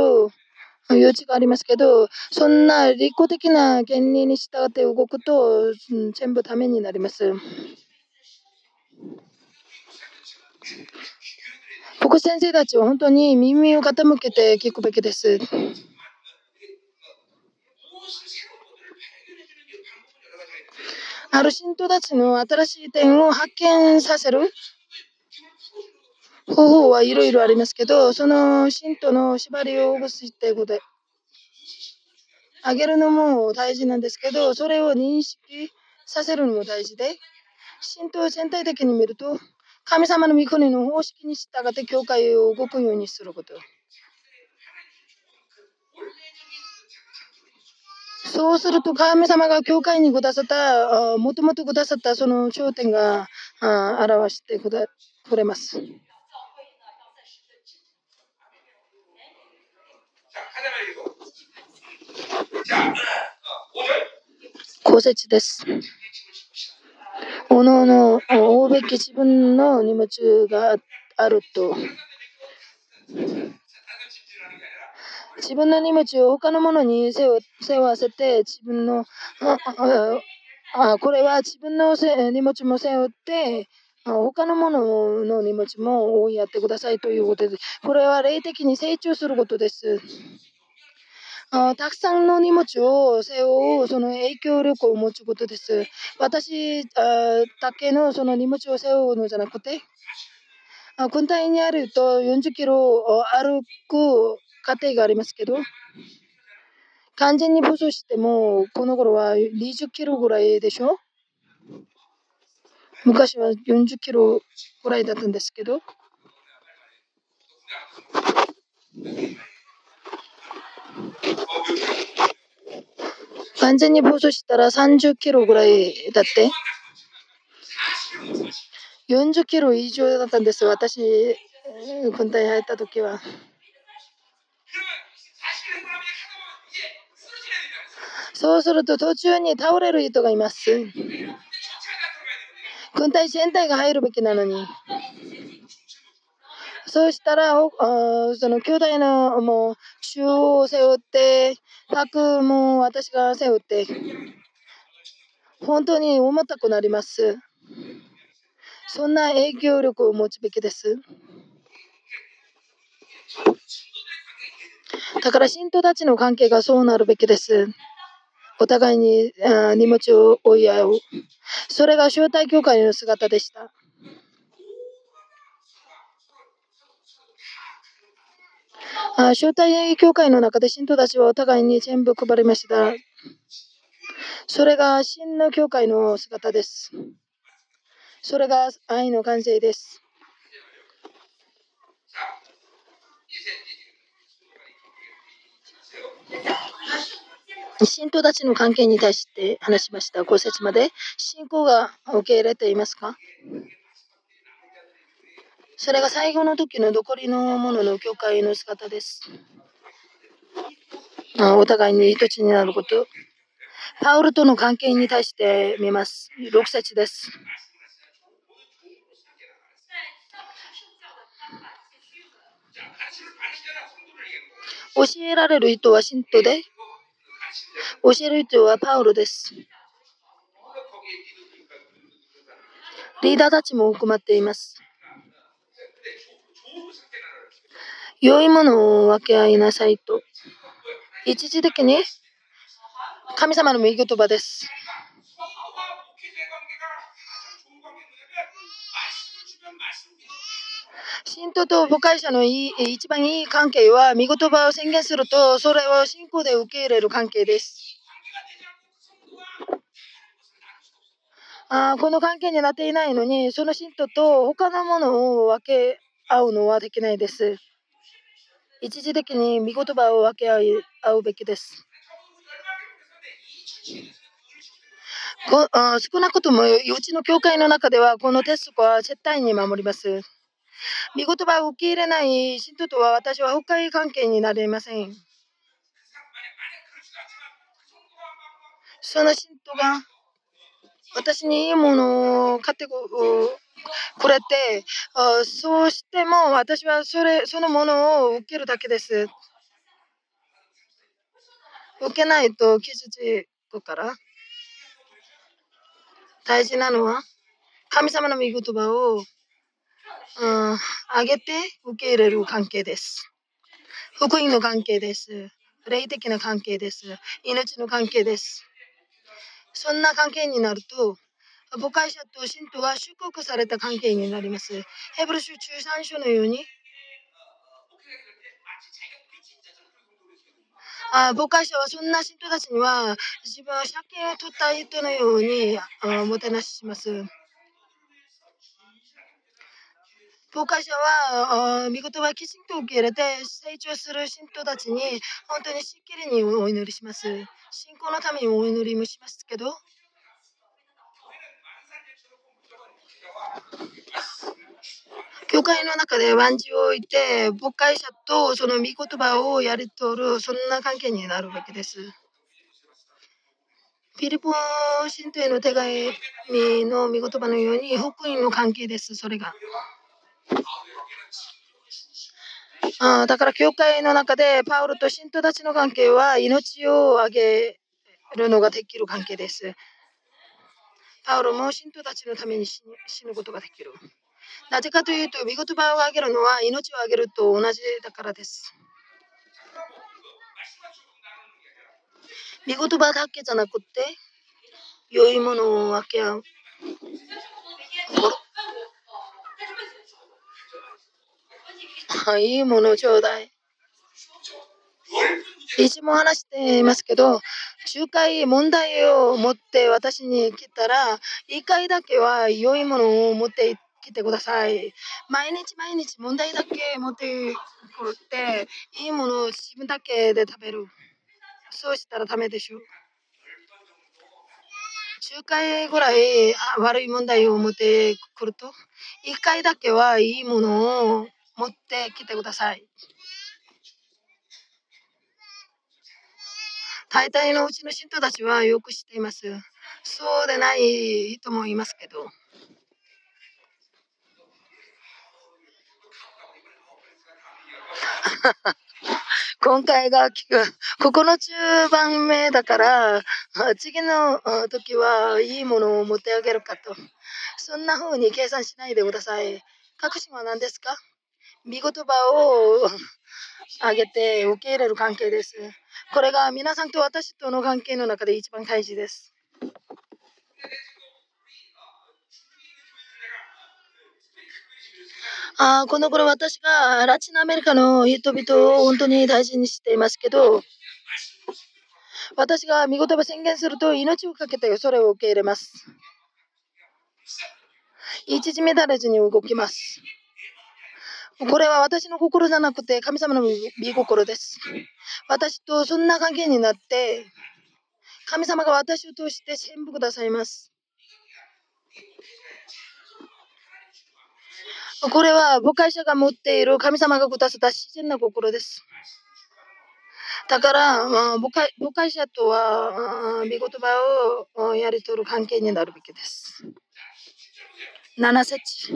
余地がありますけど、そんな利己的な原理に従って動くと、全部ためになります。僕先生たちは本当に耳を傾けて聞くべきです。ある信徒たちの新しい点を発見させる方法はいろいろありますけど、その信徒の縛りをほぐすってことで、あげるのも大事なんですけど、それを認識させるのも大事で、信徒を全体的に見ると、神様の御国の方式に従って教会を動くようにすること。そうすると神様が教会にくださったもともとくださったその頂点が表してくれます。5節です。おのおの追うべき自分の荷物があると。自分の荷物を他のものに背負わせて、自分の、あこれは自分の荷物も背負って、他のものの荷物も追いやってくださいということです。これは霊的に成長することです。あたくさんの荷物を背負うその影響力を持つことです。私あだけのその荷物を背負うのじゃなくて、あ軍隊にあると40キロ歩く過程がありますけど、完全に武装しても、この頃は20キロぐらいでしょ？昔は40キロぐらいだったんですけど、完全に暴走したら30キロぐらいだって、40キロ以上だったんです、私、軍隊に入った時は。そうすると途中に倒れる人がいます。軍隊全体が入るべきなのに。そうしたら、その兄弟のもう中央を背負って、核も私が背負って、本当に重たくなります。そんな影響力を持つべきです。だから信徒たちの関係がそうなるべきです。お互いに荷物を追い合う。それが招待教会の姿でした。招待教会の中で信徒たちはお互いに全部配りました。それが真の教会の姿です。それが愛の完成です。信徒たちの関係に対して話しました。ご説まで信仰が受け入れていますか？それが最後の時の残りのものの教会の姿です。お互いに一つになること。パウルとの関係に対して見ます。6節です。教えられる人は信徒で、教える人はパウロです。リーダーたちも含まっています。良いものを分け合いなさいと。一時的に神様の御言葉です。信徒と母会者のいい一番いい関係は、御言葉を宣言すると、それを信仰で受け入れる関係です。あこの関係になっていないのに、その信徒と他のものを分け合うのはできないです。一時的に見言葉を分け合うべきです。こあ少なくともうちの教会の中ではこの鉄則は絶対に守ります。見言葉を受け入れない信徒とは私は深い関係になれません。その信徒が私にいいものを買ってこくれて、そうしても私はそれそのものを受けるだけです。受けないと傷つくから。大事なのは神様の御言葉を、うん、あげて受け入れる関係です。福音の関係です。霊的な関係です。命の関係です。そんな関係になると、母会者と信徒は祝福された関係になります。ヘブル書13章のように、あ母会者はそんな信徒たちには自分は借金を取った人のようにあもてなしします。教会者は、見事はきちんと受け入れて成長する信徒たちに本当にしっきりにお祈りします。信仰のためにお祈りもしますけど、教会の中でワンジを置いて、牧会者とその御言葉をやり取る、そんな関係になるべきです。フィリポ信徒への手紙の御言葉のように、福音の関係です、それが。あだから、教会の中でパウロと信徒たちの関係は命をあげるのができる関係です。パウロも信徒たちのために死ぬことができる。なぜかというと、見言葉をあげるのは命をあげると同じだからです。見言葉だけじゃなくて、良いものを分け合う。いいものちょうだい。いつも話していますけど、仲介問題を持って私に来たら、1回だけは良いものを持ってきてください。毎日毎日問題だけ持ってくるって、いいものを自分だけで食べる。そうしたらダメでしょ。仲介ぐらい悪い問題を持ってくると、1回だけはいいものを持ってきてください。大体のうちの信徒たちはよく知っています。そうでない人もいますけど。*laughs* 今回がここの中番目だから、次の時はいいものを持ってあげるかと。そんな風に計算しないでください。確信は何ですか？見言葉を *laughs* あげて受け入れる関係です。これが皆さんと私との関係の中で一番大事です。あこの頃私がラチンアメリカの人々を本当に大事にしていますけど、私が見言葉宣言すると命をかけてそれを受け入れます。一時乱れずに動きます。これは私の心じゃなくて神様の御心です。私とそんな関係になって、神様が私を通して全部くださいます。これは母会者が持っている神様がくださった自然な心です。だから、まあ、母会母会者とは、見言葉をやり取る関係になるべきです。7節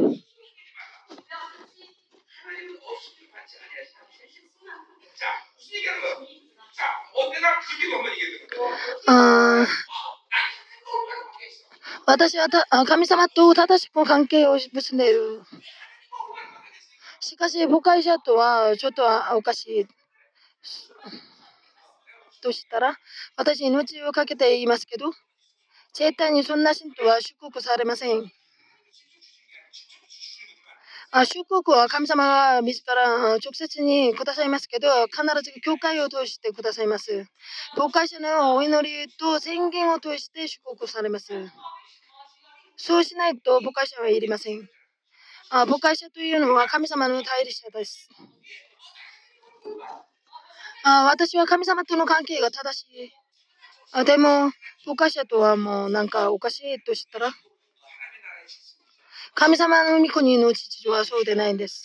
あ私は神様と正しく関係を結んでいる。しかし、誤解者とはちょっとおかしい。としたら、私、命をかけていますけど、絶対にそんな信徒は祝福されません。あ祝福は神様が自ら直接にくださいますけど、必ず教会を通してくださいます。教会者のお祈りと宣言を通して祝福されます。そうしないと母会者はいりません。あ母会者というのは神様の対立者です。あ私は神様との関係が正しい。あでも、母会者とはもうなんかおかしいとしたら、神様の御国の父はそうでないんです。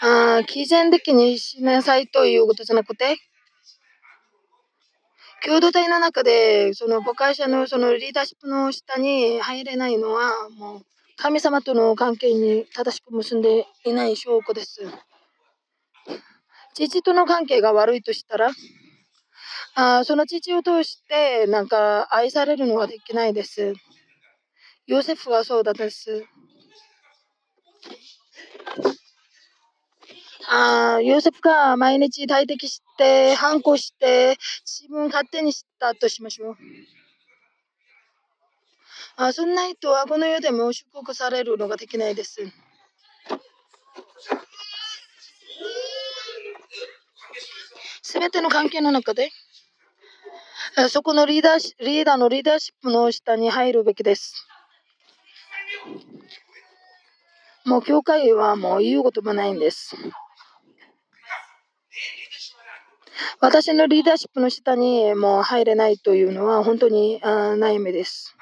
あ毅然的にしなさいということじゃなくて、共同体の中で、その母会社のそのリーダーシップの下に入れないのは、もう神様との関係に正しく結んでいない証拠です。父との関係が悪いとしたら、あその父を通してなんか愛されるのはできないです。ヨセフはそうだです。あヨセフが毎日大敵して、反抗して、自分勝手にしたとしましょう。あそんな人はこの世でも祝福されるのができないです。すべての関係の中で、そこのリーダーリーダーのリーダーシップの下に入るべきです。もう教会はもう言うこともないんです。私のリーダーシップの下にもう入れないというのは本当に悩みです。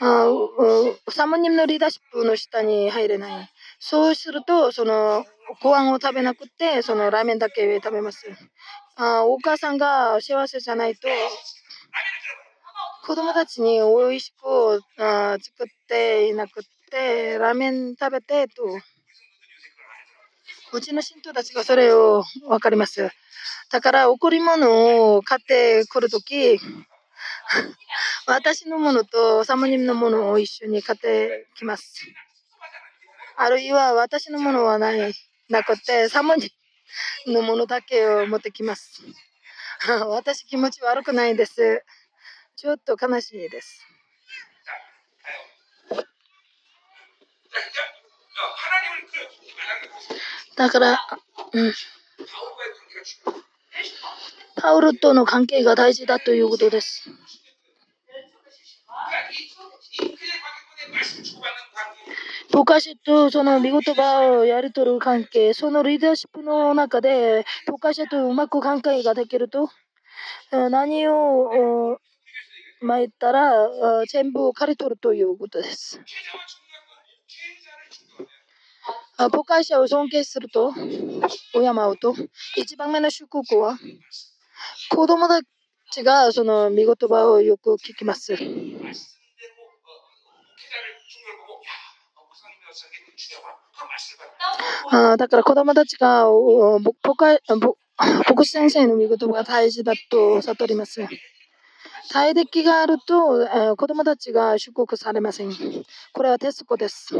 あサモニムのリーダーシップの下に入れない。そうすると、その、ご飯を食べなくて、そのラーメンだけ食べます。あお母さんが幸せじゃないと、子供たちに美味しくあ作っていなくて、ラーメン食べてと、うちの信徒たちがそれを分かります。だから、贈り物を買ってくるとき、*laughs* 私のものとサモニムのものを一緒に買ってきます。あるいは私のものはない、なくて、サモニムのものだけを持ってきます。*laughs* 私気持ち悪くないです。ちょっと悲しいです。だから、うん。パウロとの関係が大事だということです。ボカシとその見言葉をやり取る関係、そのリーダーシップの中で、ボカシとうまく関係ができると、何を参ったら全部を刈り取るということです。母会者を尊敬すると、敬うと、一番目の祝福は、子供たちがその見言葉をよく聞きます。あだから子供たちが牧師先生の見言葉が大事だと悟ります。大敵があると、えー、子供たちが祝福されません。これはテスコです。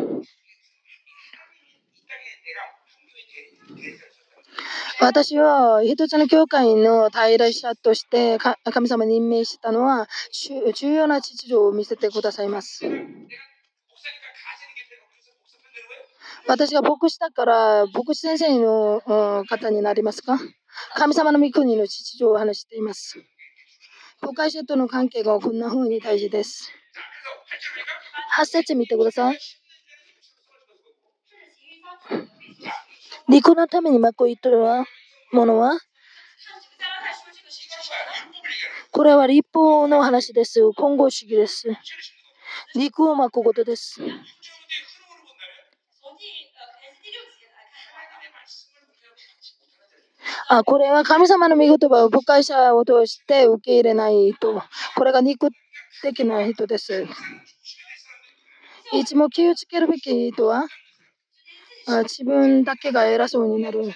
私は一つの教会の大来者として神様に任命したのは重要な秩序を見せてくださいます。私が牧師だから牧師先生の方になりますか？神様の御国の秩序を話しています。公開者との関係がこんな風に大事です。8節見てください。陸のためにまこいとるものはこれは立法の話です。混合主義です。陸を巻くことです。あこれは神様の御言葉を誤解者を通して受け入れないと。これが肉的な人です。いつも気をつけるべき人はあ自分だけが偉そうになる。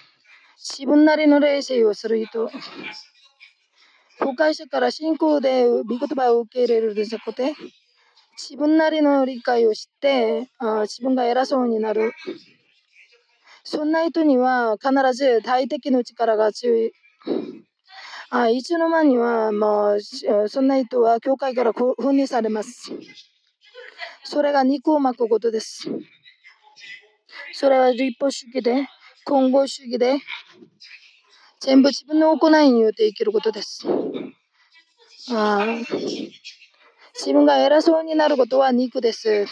自分なりの冷静をする人。誤解者から信仰で御言葉を受け入れるでなくて、自分なりの理解をしてあ自分が偉そうになる。そんな人には必ず大敵の力が強い。あいつの間にはもうそんな人は教会から分離されます。それが肉を巻くことです。それは立法主義で、混合主義で、全部自分の行いによって生きることです。あ自分が偉そうになることは肉です。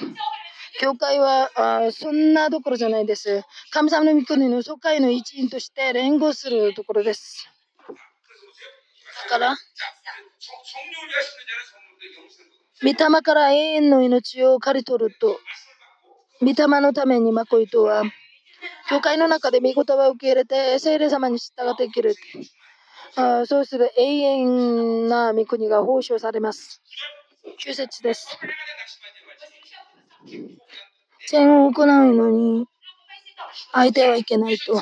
教会はあそんなところじゃないです。神様の御国の疎開の一員として連合するところです。だから、御霊から永遠の命を刈り取ると、御霊のためにまこいとは、教会の中で御言葉を受け入れて、聖霊様に従って生きる。あそうする永遠な御国が報奨されます。9節です。善を行うのに、相手はいけないと。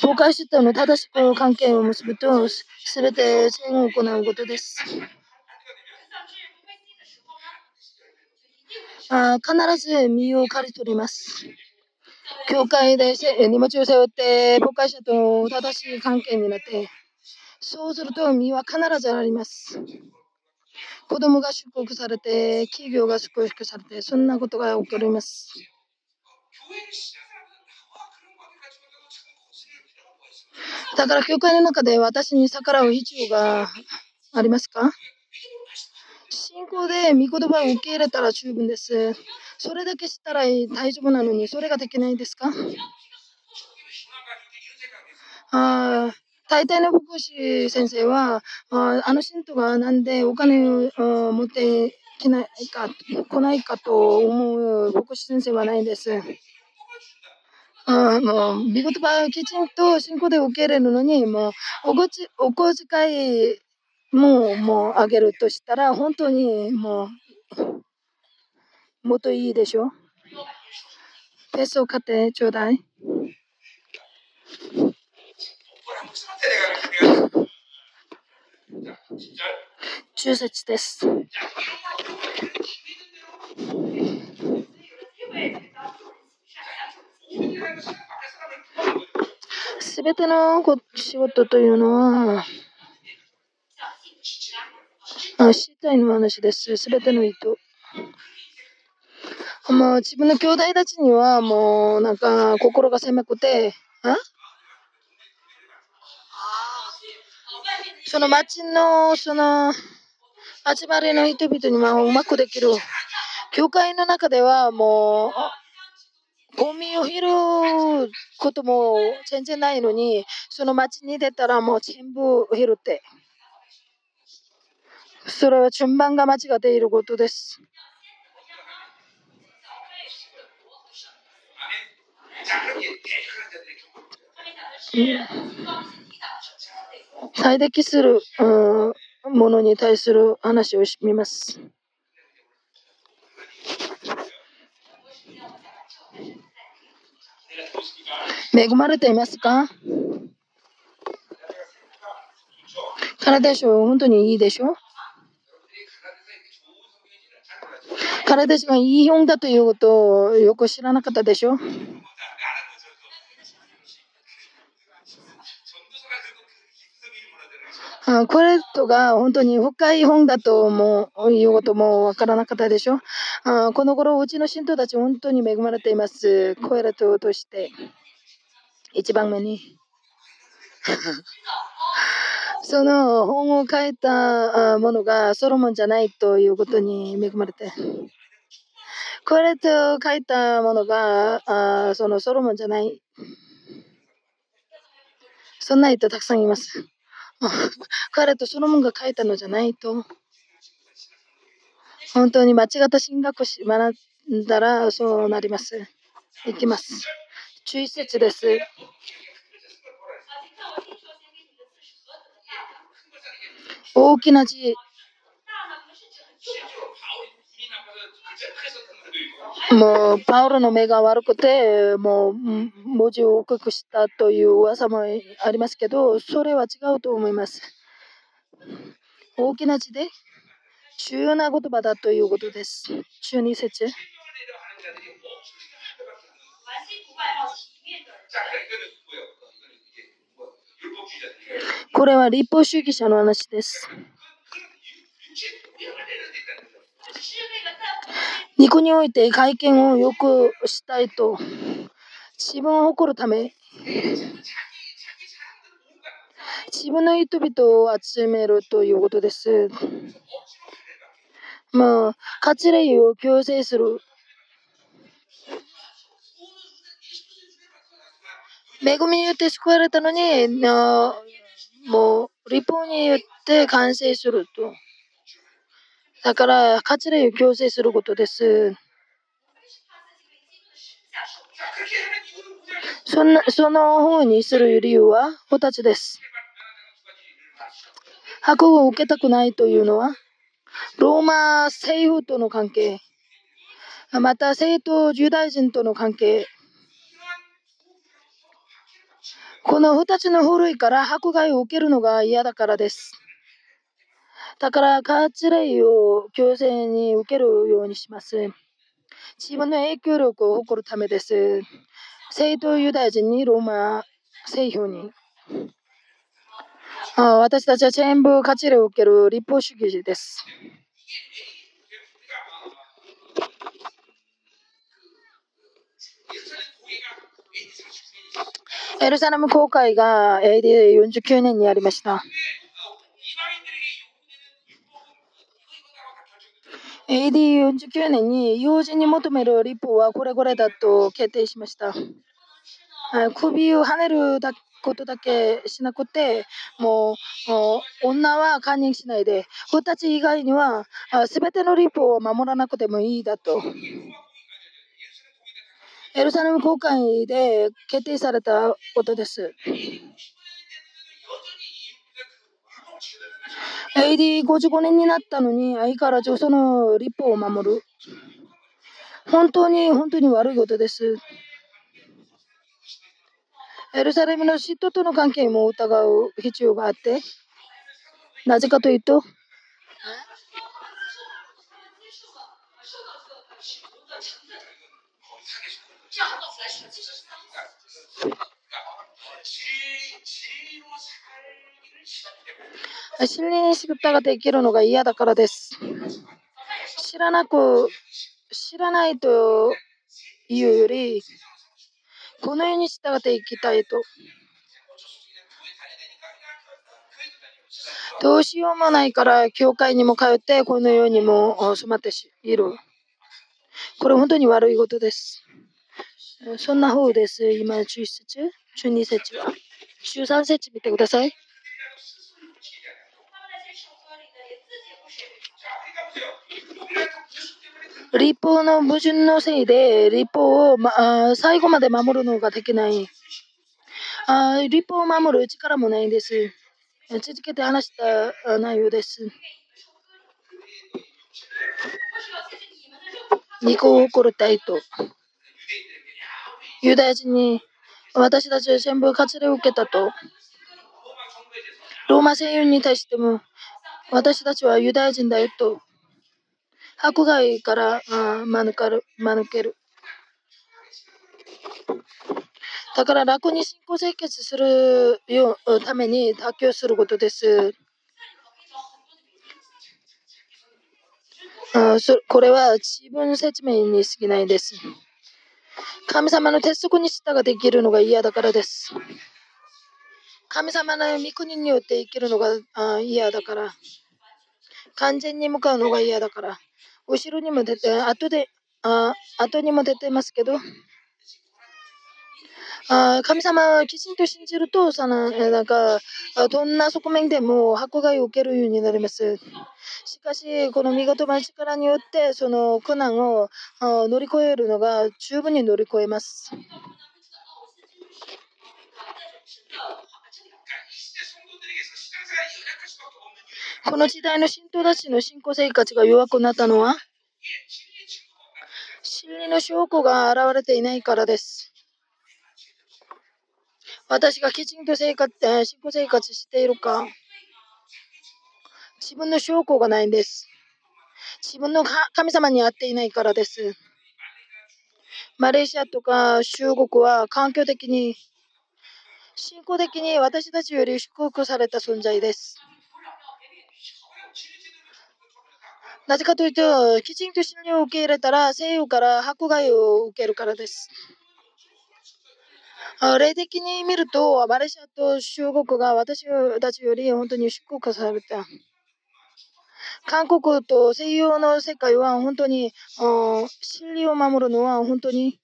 公開してたの正しく関係を結ぶと、すべて善を行うことです。あ必ず身を刈り取ります。教会で荷物を背負って、公開者と正しい関係になって、そうすると身は必ずあります。子供が祝福されて、企業が祝福されて、そんなことが起こります。だから、教会の中で私に逆らう必要がありますか？信仰で御言葉を受け入れたら十分です。それだけしたら大丈夫なのに、それができないですか？あ大体の牧師先生は、ああの信徒がなんでお金を持ってきないか、来ないかと思う牧師先生はないです。あの、見事はきちんと信仰で受け入れるのに、もう、おこち、お小遣いも、もうあげるとしたら、本当にもう、もっといいでしょ？ペースを買ってちょうだい。中節です。すべての仕事というのは、あ、死体の話です。すべての意図。もう自分の兄弟たちにはもうなんか心が狭くて、あ？その町のその集まりの人々にもうまくできる。教会の中ではもうゴミを拾うことも全然ないのに、その町に出たらもう全部拾って。それは順番が間違っていることです。最適する、ものに対する話をします。恵まれていますか？体でしょ本当にいいでしょ体がいい本だということをよく知らなかったでしょあこれとが本当に深い本だと思ういうこともわからなかったでしょ？あこの頃うちの信徒たち本当に恵まれています。これととして。一番目に。*laughs* その本を書いたものがソロモンじゃないということに恵まれて。これと書いたものがあそのソロモンじゃない。そんな人たくさんいます。*laughs* 彼とソロモンが書いたのじゃないと、本当に間違った進学し学んだらそうなります。いきます。注意説です。大きな字。もう、パウロの目が悪くて、もう、文字を大きくしたという噂もありますけど、それは違うと思います。大きな字で、重要な言葉だということです。中二節。これは立法主義者の話です。肉において会見をよくしたいと自分を誇るため自分の人々を集めるということです。まあ、活例を強制する。恵みによって救われたのに、もう、立法によって完成すると。だから、活例を強制することです。そんなその方にする理由は2つです。箱を受けたくないというのは、ローマ政府との関係、また政党ユダヤ人との関係、この2つの古いから迫害を受けるのが嫌だからです。だから、活例を強制に受けるようにします。自分の影響力を誇るためです。聖徒ユダヤ人にローマ政府に。あ私たちは全部活例を受ける立法主義です。エルサレム公会が AD49 年にありました。AD49 年に用心に求める立法はこれこれだと決定しました。首を跳ねることだけしなくて、もう、女は堪忍しないで、二つ以外には、すべての立法を守らなくてもいいだと。エルサレム公会で決定されたことです。AD55 年になったのに、相変わらずその立法を守る。本当に、本当に悪いことです。エルサレムの嫉妬との関係も疑う必要があって、なぜかというと、真理に仕事ができるのが嫌だからです。知らなく、知らないというより、このように従っていきたいと。どうしようもないから、教会にも通って、このようにも染まっている。これ本当に悪いことです。そんな方です。今、11節、12節は。13節見てください。立法の矛盾のせいで、立法を、ま、最後まで守るのができない。あ立法を守る力もないです。続けて話した内容です。肉を誇るたいと。ユダヤ人に私たちは全部割礼を受けたと。ローマ政府に対しても私たちはユダヤ人だよと。迫害から免る免ける。だから楽に信仰生活するよために妥協することです。あそこれは自分説明に過ぎないです。神様の鉄則に従って生きるのが嫌だからです。神様の御国によって生きるのが嫌だから。完全に向かうのが嫌だから。後ろにも出て、後で、あ後にも出てますけど、あ神様をきちんと信じると、そのなんか、どんな側面でも迫害を受けるようになります。しかし、この見事な力によって、その苦難を乗り越えるのが十分に乗り越えます。この時代の信徒たちの信仰生活が弱くなったのは、真理の証拠が現れていないからです。私がきちんと生活、信仰生活しているか、自分の証拠がないんです。自分の神様に会っていないからです。マレーシアとか中国は環境的に、信仰的に私たちより祝福された存在です。なぜかというと、きちんと真理を受け入れたら、西洋から迫害を受けるからです。霊的に見ると、マレーシアと中国が私たちより本当に祝福された。韓国と西洋の世界は本当に真理を守るのは本当に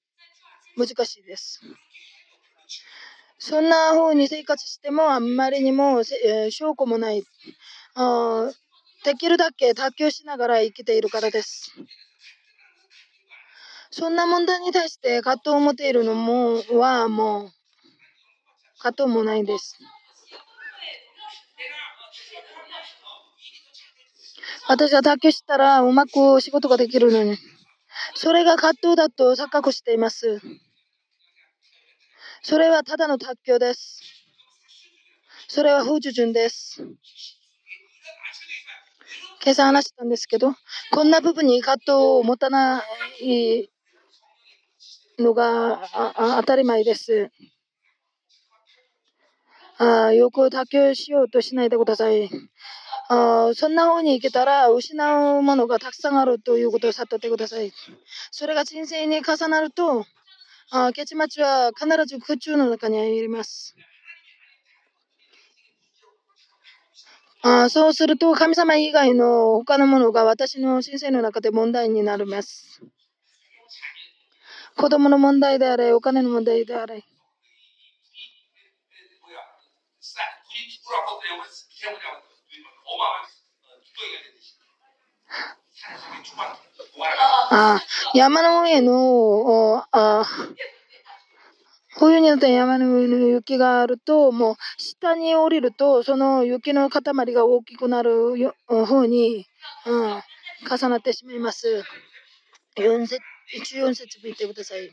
難しいです。そんな風に生活してもあんまりにも、証拠もない。できるだけ卓球しながら生きているからです。そんな問題に対して葛藤を持っているのもはもう葛藤もないです。私は卓球したらうまく仕事ができるのに。それが葛藤だと錯覚しています。それはただの卓球です。それは不従順です。今朝話したんですけど、こんな部分に葛藤を持たないのが当たり前です。あよく妥協しようとしないでください。あそんな方に行けたら失うものがたくさんあるということを悟ってください。それが人生に重なると、あ結末は必ず空中の中に入ります。あそうすると神様以外の他のものが私の人生の中で問題になります。子供の問題であれ、お金の問題であれ。あ山の上のあ冬になって山の上の雪があると、もう下に降りると、その雪の塊が大きくなるように、うん、重なってしまいます。4節、14節見てください。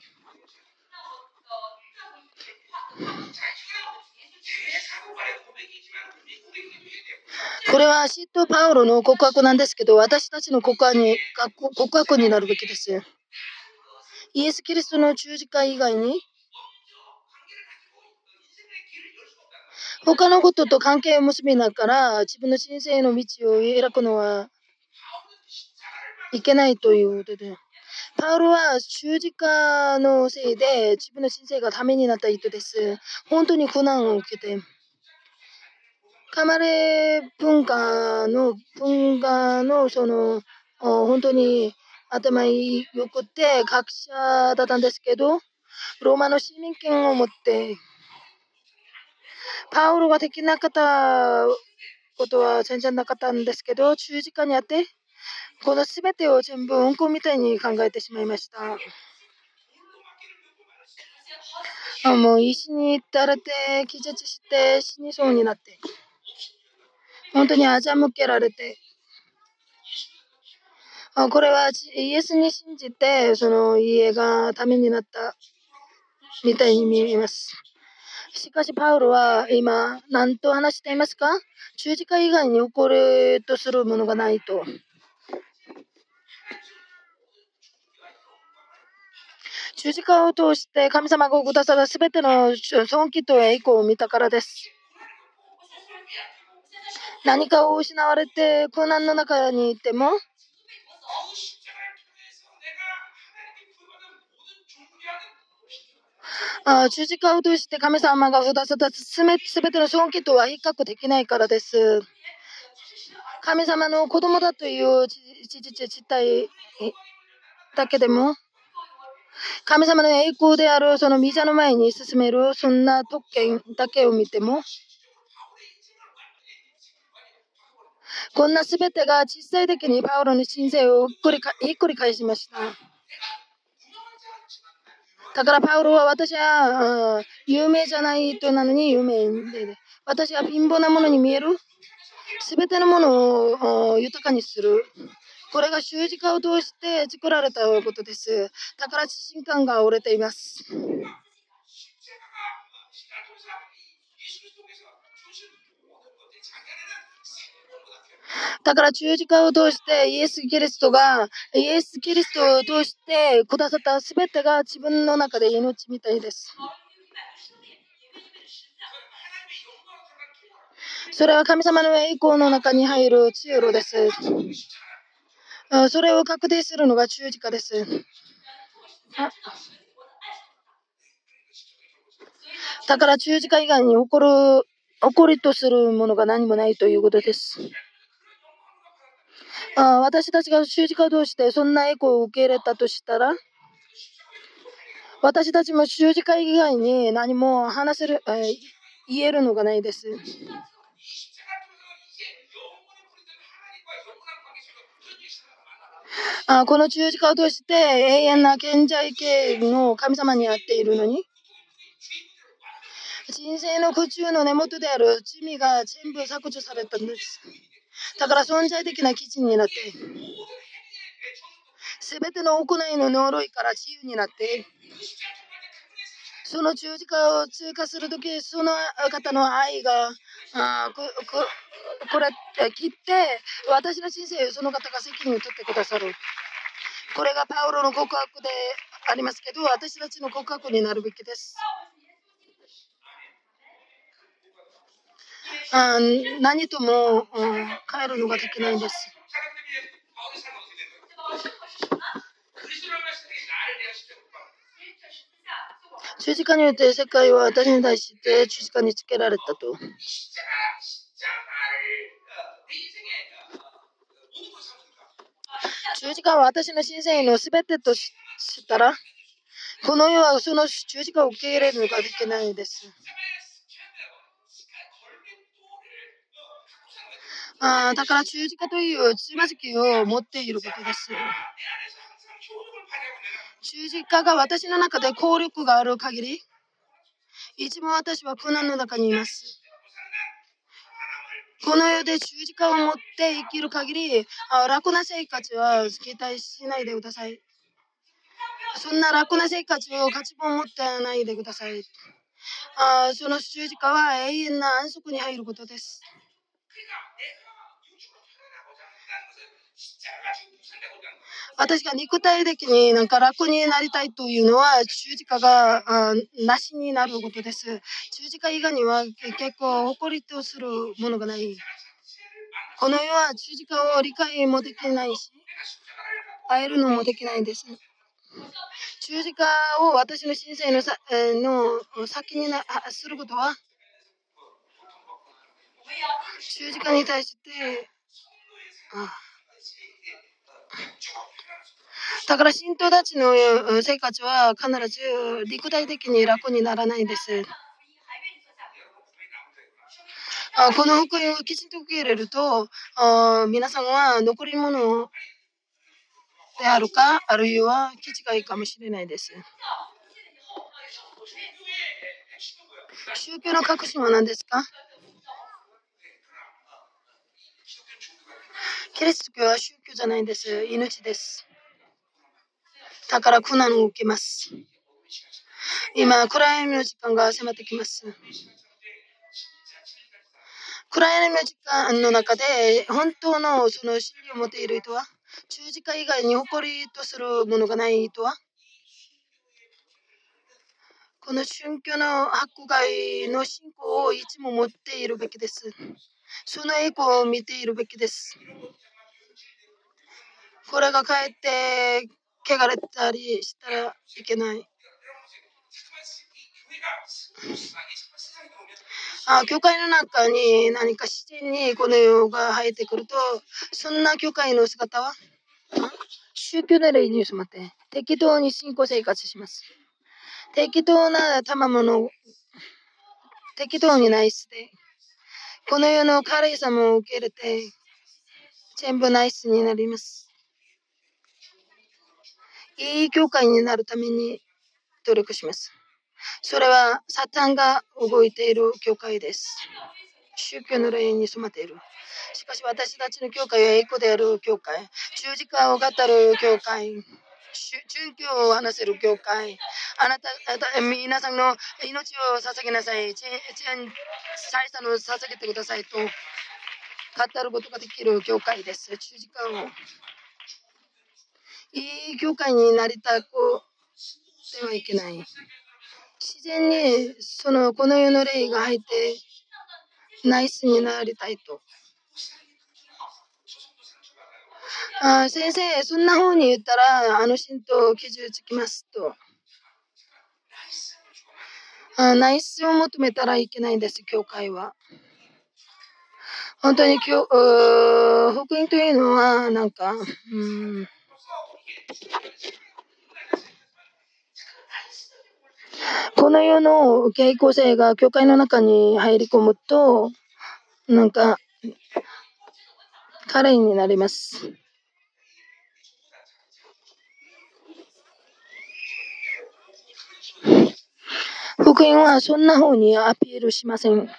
これはシット・パウロの告白なんですけど、私たちの告白に告白になるべきです。イエス・キリストの十字架以外に、他のことと関係を結びながら、自分の人生の道を選くのはいけないということで、パウロは十字架のせいで自分の人生がためになった人です。本当に苦難を受けて。カマレ文化の、文化の、その、本当に頭良くて、学者だったんですけど、ローマの市民権を持って、パウロができなかったことは全然なかったんですけど、十字架にあって、この全てを全部運行みたいに考えてしまいました。あもう石に打たれて、気絶して死にそうになって。本当に欺けられて、あこれはイエスに信じて、その家がためになったみたいに見えます。しかし、パウロは今、何と話していますか？十字架以外に起こるとするものがないと。十字架を通して神様がくださったすべての尊敬と栄光を見たからです。何かを失われて苦難の中にいてもあ十字架を通して神様がくださったすべての尊敬とは比較できないからです。神様の子供だという事実自体だけでも神様の栄光であるその御座の前に進めるそんな特権だけを見てもこんなすべてが実際的にパウロの人生をひっくり返しました。だからパウロは私は有名じゃない人なのに有名で、私は貧乏なものに見える全てのものを豊かにする。これが十字架を通して作られたことです。だから自信感が折れています。だから十字架を通してイエス・キリストが、イエス・キリストを通してくださったすべてが自分の中で命みたいです。それは神様の栄光の中に入る知恵路です。それを確定するのが十字架です。だから十字架以外に起こる、起こりとするものが何もないということです。あ私たちが十字架を通してそんな栄光を受け入れたとしたら、私たちも十字架以外に何も話せる、えー、言えるのがないです。あこの十字架を通して永遠な賢者系の神様に会っているのに、人生の苦中の根元である罪が全部削除されたんです。だから存在的な基地になって、すべての行いの呪いから自由になって、その十字架を通過するとき、その方の愛が、あこここれ切って、私の人生をその方が責任を取ってくださる。これがパウロの告白でありますけど、私たちの告白になるべきです。あ何とも、うん、変えるのができないんです。十字架によって世界は私に対して十字架につけられたと？十字架は私の人生のすべてとしたら、この世はその十字架を受け入れるのができないです。あだから十字架というつまずきを持っていることです。十字架が私の中で効力がある限り、いつも私は苦難の中にいます。この世で十字架を持って生きる限り、あ楽な生活は期待しないでください。そんな楽な生活を価値も持ってないでください。あその十字架は永遠な安息に入ることです。私が肉体的になんか楽になりたいというのは十字架がなしになることです。十字架以外には結構誇りとするものがない。この世は十字架を理解もできないし、会えるのもできないです。十字架を私の人生のさの先になすることは、十字架に対してあ、あだから信徒たちの生活は必ず肉体的に楽にならないです。この福音をきちんと受け入れると、皆さんは残り物であるか、あるいは気違いいかもしれないです。宗教の核心は何ですか？キリスト教は宗じゃないです。命です。だから苦難を受けます。今、暗闇の時間が迫ってきます。暗闇の時間の中で本当のその真理を持っている人は十字架以外に誇りとするものがない人はこの宗教の迫害の信仰をいつも持っているべきです。その栄光を見ているべきです。これがかえって汚れたりしたらいけない。あ教会の中に何か自然にこの世が生えてくると、そんな教会の姿は？宗教の例に染まって適当に信仰生活します。適当な賜物適当にナイスで、この世の軽さも受け入れて、全部ナイスになります。いい教会になるために努力します。それはサタンが動いている教会です。宗教の霊に染まっている。しかし私たちの教会は栄光である教会、十字架を語る教会、殉教を話せる教会、あなた、皆さんの命を捧げなさい、財産を捧げてくださいと語ることができる教会です。十字架をいい教会になりたくてはいけない。自然にそのこの世の霊が入ってナイスになりたいと。あ先生、そんな方に言ったら、あの神道傷つきますと。あナイスを求めたらいけないんです、教会は。本当に教福音というのは、なんか、うんこの世の傾向性が教会の中に入り込むと、なんか、彼になります。福音はそんな風にアピールしません。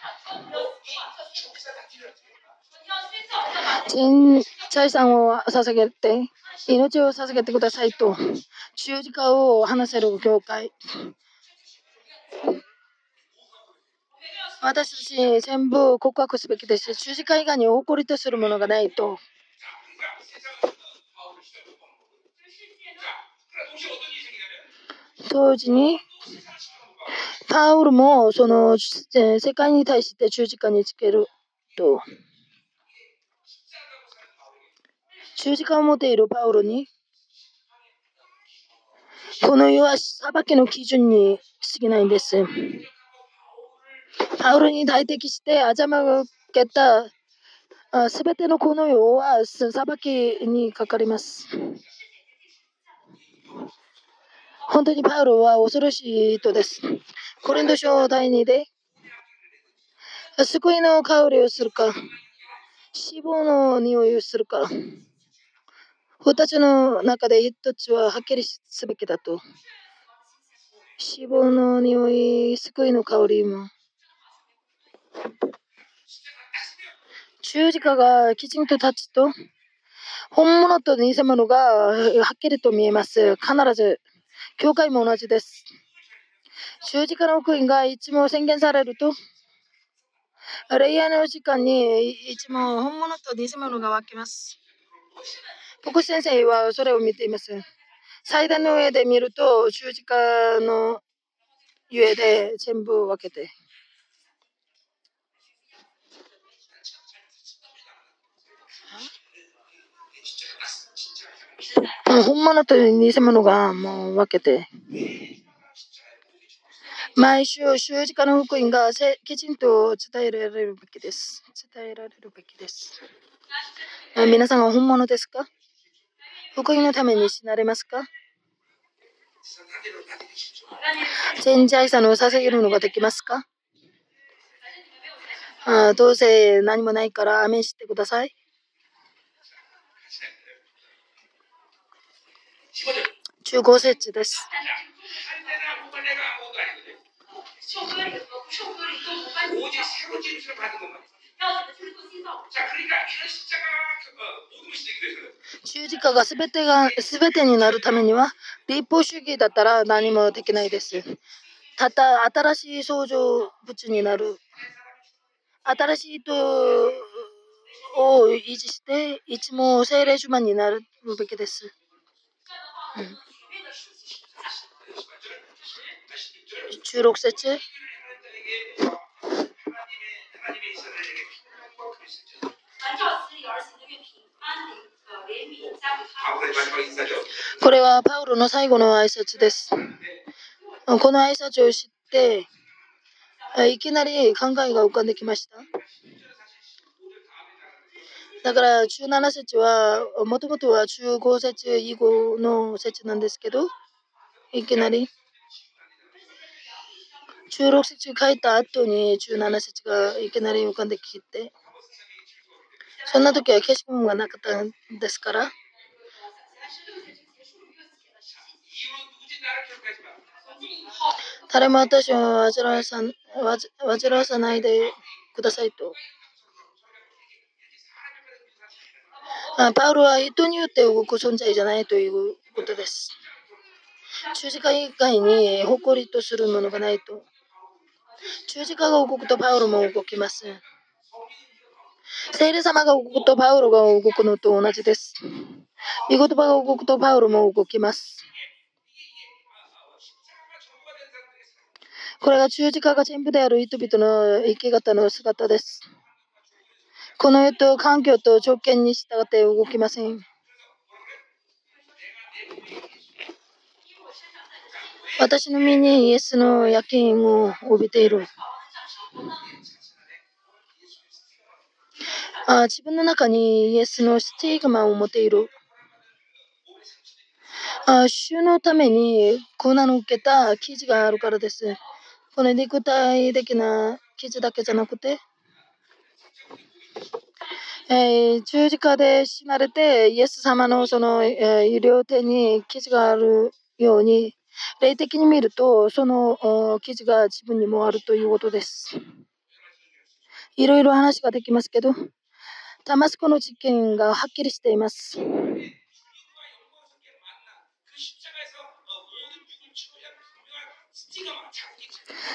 全財産を捧げて、命を捧げてくださいと、十字架を話せる教会。私たち全部告白すべきです。十字架以外に誇りとするものがないと。同時に、パウルもその世界に対して十字架につけると。十字架を持っているパウロに、この世は裁きの基準に過ぎないんです。パウロに大敵して欺けたすべてのこの世は裁きにかかります。本当にパウロは恐ろしい人です。コリント書第2で救いの香りをするか死亡の匂いをするか二つの中で一つははっきりすべきだと。死亡の匂い、救いの香りも。十字架がきちんと立つと、本物と偽物がはっきりと見えます。必ず。教会も同じです。十字架の福音がいつも宣言されると、恋愛の時間にいつも本物と偽物が分けます。僕先生はそれを見ています。祭壇の上で見ると十字架の上で全部分けて。本物と偽物がもう分けて。毎週十字架の福音がきちんと伝えられるべきです。伝えられるべきです。皆さんは本物ですか？福音のために死なれますか？全財産を捧げるのができますか？あどうせ何もないからアメンしてください。15節です。十字架がすべてが全てになるためには立法主義だったら何もできないです。ただ新しい創造物になる。新しい人を維持していつも精霊主満になるべきです。うん、16節。これはパウロの最後の挨拶です。この挨拶を知って、いきなり考えが浮かんできました。だから17節はもともとは15節以後の節なんですけど、いきなり16節書いた後に17節がいきなり浮かんできて、そんな時は消しゴムがなかったんですから、誰も私を煩わさ煩わさないでくださいと。パウロは人によって動く存在じゃないということです。十字架以外に誇りとするものがないと。十字架が動くとパウロも動きます。聖霊様が動くとパウロが動くのと同じです。御言葉が動くとパウロも動きます。これが十字架が全部である人々の生き方の姿です。この世と環境と条件に従って動きません。私の身にイエスの夜勤を帯びている。あ自分の中にイエスのスティグマを持っている。あ主のために苦難を受けた記事があるからです。この肉体的な傷だけじゃなくて、えー、十字架で死なれて、イエス様のその、えー、医療手に傷があるように、霊的に見ると、その傷が自分にもあるということです。いろいろ話ができますけど、タマスコの事件がはっきりしています。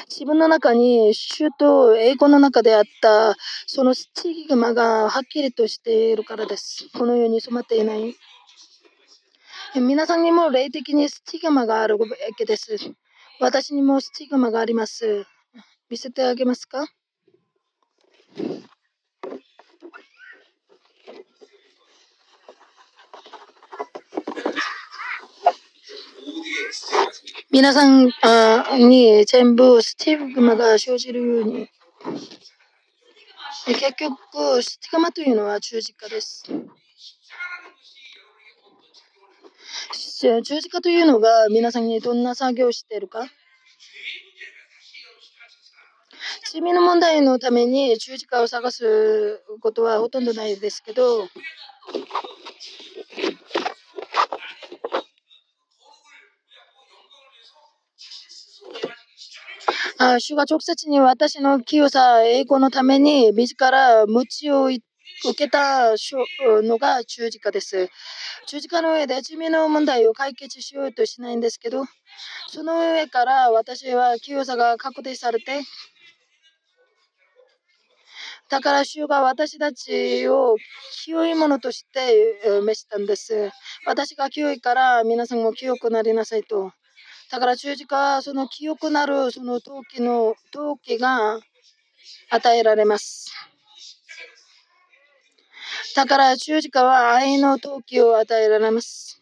自分の中に主と英語の中であったそのスティグマがはっきりとしているからです。このように染まっていない。皆さんにも霊的にスティグマがあるわけです。私にもスティグマがあります。見せてあげますか？皆さんに全部スティグマが生じるように。結局、スティグマというのは十字架です。十字架というのが皆さんにどんな作業をしているか？罪の問題のために十字架を探すことはほとんどないですけど、あ主が直接に私の清さ、栄光のために自ら鞭を受けたのが十字架です。十字架の上で罪の問題を解決しようとしないんですけど、その上から私は清さが確定されて、だから主が私たちを清いものとして召したんです。私が清いから皆さんも清くなりなさいと。だから十字架はその清くなるその陶器の陶器が与えられます。だから十字架は愛の陶器を与えられます。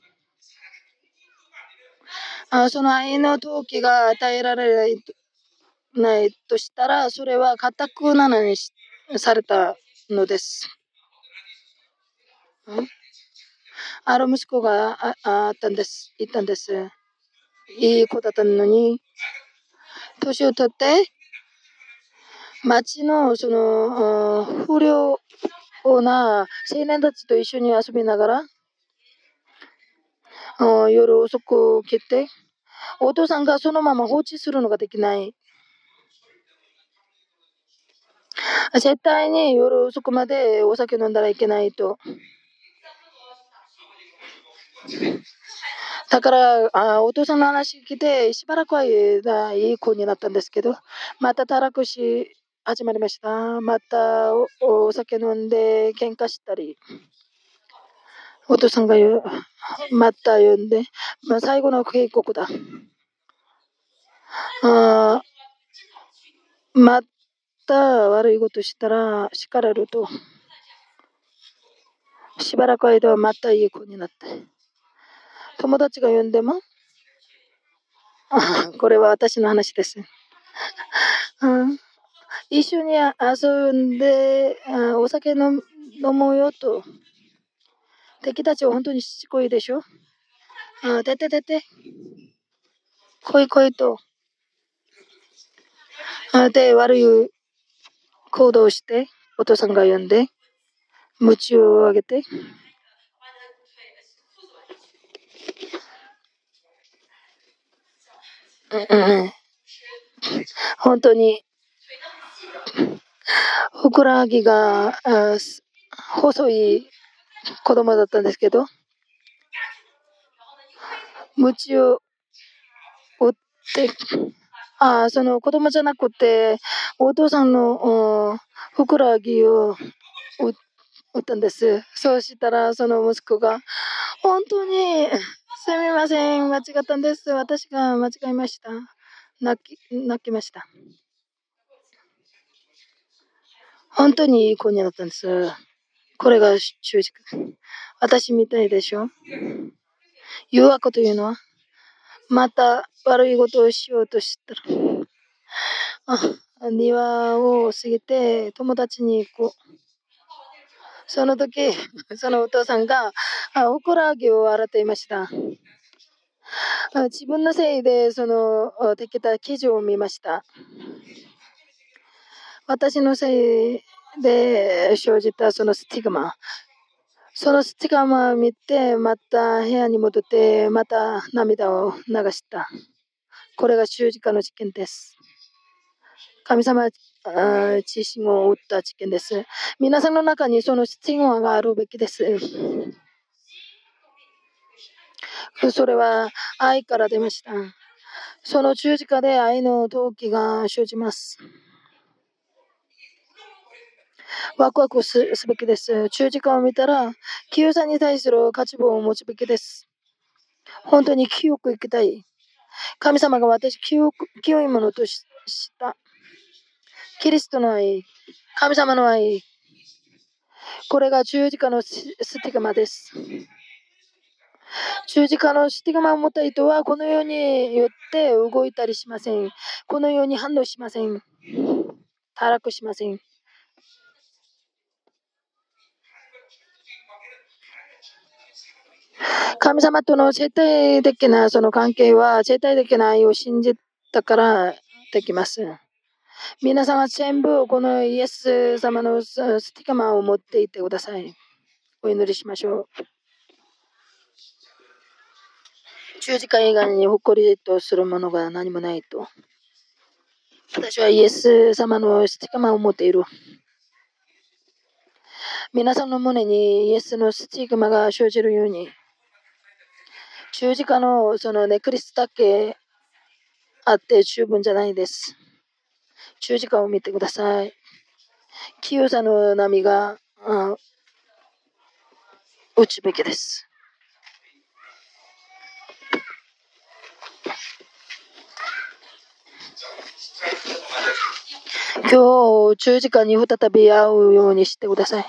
あその愛の陶器が与えられないないとしたら、それは固くなのにされたのです。ある息子がああったんです。言ったんです。いい子だったのに、年を取って、町のその不良な青年たちと一緒に遊びながら、夜遅く来て、お父さんがそのまま放置するのができない。絶対に夜遅くまでお酒飲んだらいけないと。だから、あお父さんの話聞いて、しばらくはいい子になったんですけど、またたらくし始まりました。またお酒飲んで喧嘩したり、お父さんが言う、また呼んで、まあ、最後の警告だ。あまた悪いことしたら叱られると、しばらく間はまたいい子になって。友達が呼んでも、*laughs* これは私の話です。一緒に遊んでお酒飲もうよと。敵たちは本当にしつこいでしょ。あてててて。来い来いと。で、悪い行動をして、お父さんが呼んで、鞭をあげて、本当に、ふくらはぎが細い子供だったんですけど、鞭を打って、あその子供じゃなくて、お父さんのふくらはぎを打ったんです。そうしたら、その息子が、本当にすみません。間違ったんです。私が間違えました。泣き、泣きました。本当にいい子になったんです。これが正直。私みたいでしょ誘惑というのは、また悪いことをしようとしたら、あ庭を過ぎて友達にこう、その時、そのお父さんが、おこらげを洗っていました。自分のせいで、その、できた記事を見ました。私のせいで生じたそのスティグマ。そのスティグマを見て、また部屋に戻って、また涙を流した。これが十字架の事件です。神様自身を打った事件です。皆さんの中にそのスティグマがあるべきです。それは愛から出ました。その十字架で愛の動機が生じます。ワクワクすべきです。十字架を見たら、清さに対する価値を持つべきです。本当に清く生きたい。神様が私清清いものとした。キリストの愛、神様の愛、これが十字架のスティグマです。十字架のスティグマを持った人はこのようによって動いたりしません。このように反応しません。堕落しません。神様との絶対的なその関係は絶対的な愛を信じたからできます。皆さんは全部このイエス様のスティカマンを持っていってください。お祈りしましょう。十字架以外に誇りとするものが何もないと。私はイエス様のスティカマンを持っている。皆さんの胸にイエスのスティグマが生じるように、十字架のそのネックリスだけあって十分じゃないです。十字架を見てください。清さの波が打つべきです。今日、十字架に再び会うようにしてください。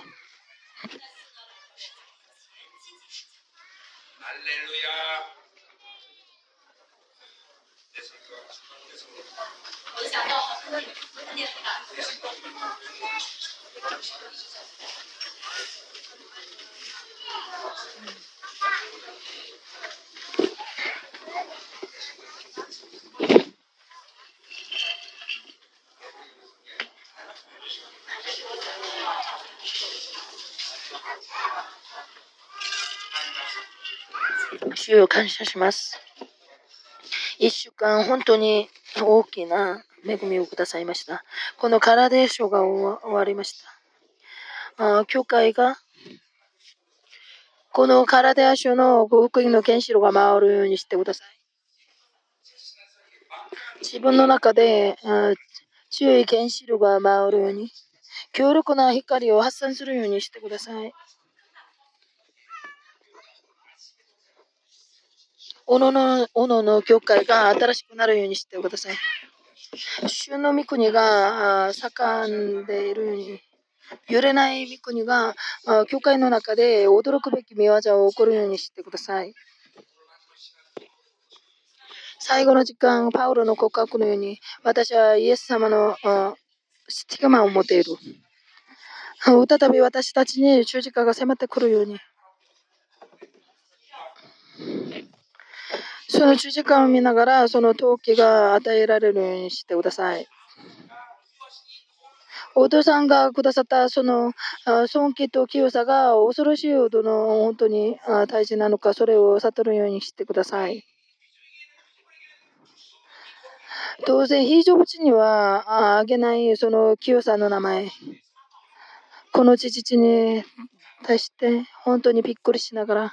主を感謝します。一週間本当に大きな恵みをくださいました。このカラデーショーが終わりました。あ教会がこのカラデーショーの福音の原子炉が回るようにしてください。自分の中で強い原子炉が回るように強力な光を発散するようにしてください。おのの、おのの教会が新しくなるようにしてください。主の御国が盛んでいるように、揺れない御国が教会の中で驚くべき見業を起こるようにしてください。最後の時間、パウロの告白のように、私はイエス様のスティグマを持っている。再び私たちに十字架が迫ってくるように。その十字架を見ながら、その陶器が与えられるようにしてください。お父さんがくださったその尊敬と清さが恐ろしいほどの本当に大事なのか、それを悟るようにしてください。当然、非常口にはあげないその清さの名前。この事実に対して本当にびっくりしながら。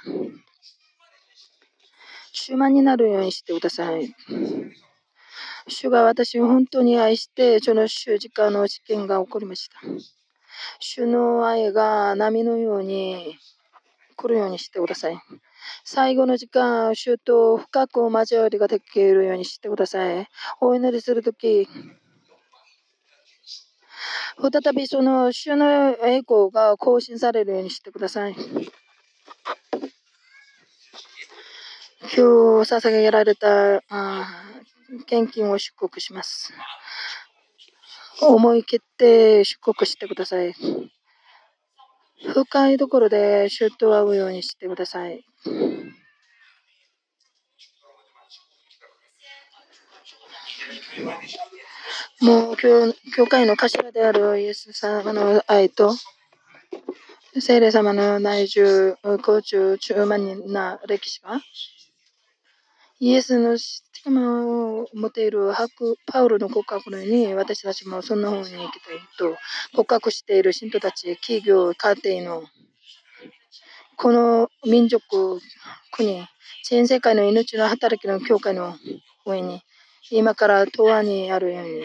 主満になるようにしてください。主が私を本当に愛して、その十字架の事件が起こりました。主の愛が波のように来るようにしてください。最後の時間、主と深く交わりができるようにしてください。お祈りするとき、再びその主の栄光が更新されるようにしてください。今日捧げられたあ献金を出国します。思い切って出国してください。深いところで主と会うようにしてください。もう教教会の頭であるイエス様の愛と聖霊様の内住、高中、中万人な歴史がイエスの持っているパウロの告白のように私たちもそんな方に行きたいと骨格している信徒たち、企業、家庭のこの民族、国、全世界の命の働きの教会の上に今から永遠にあるように。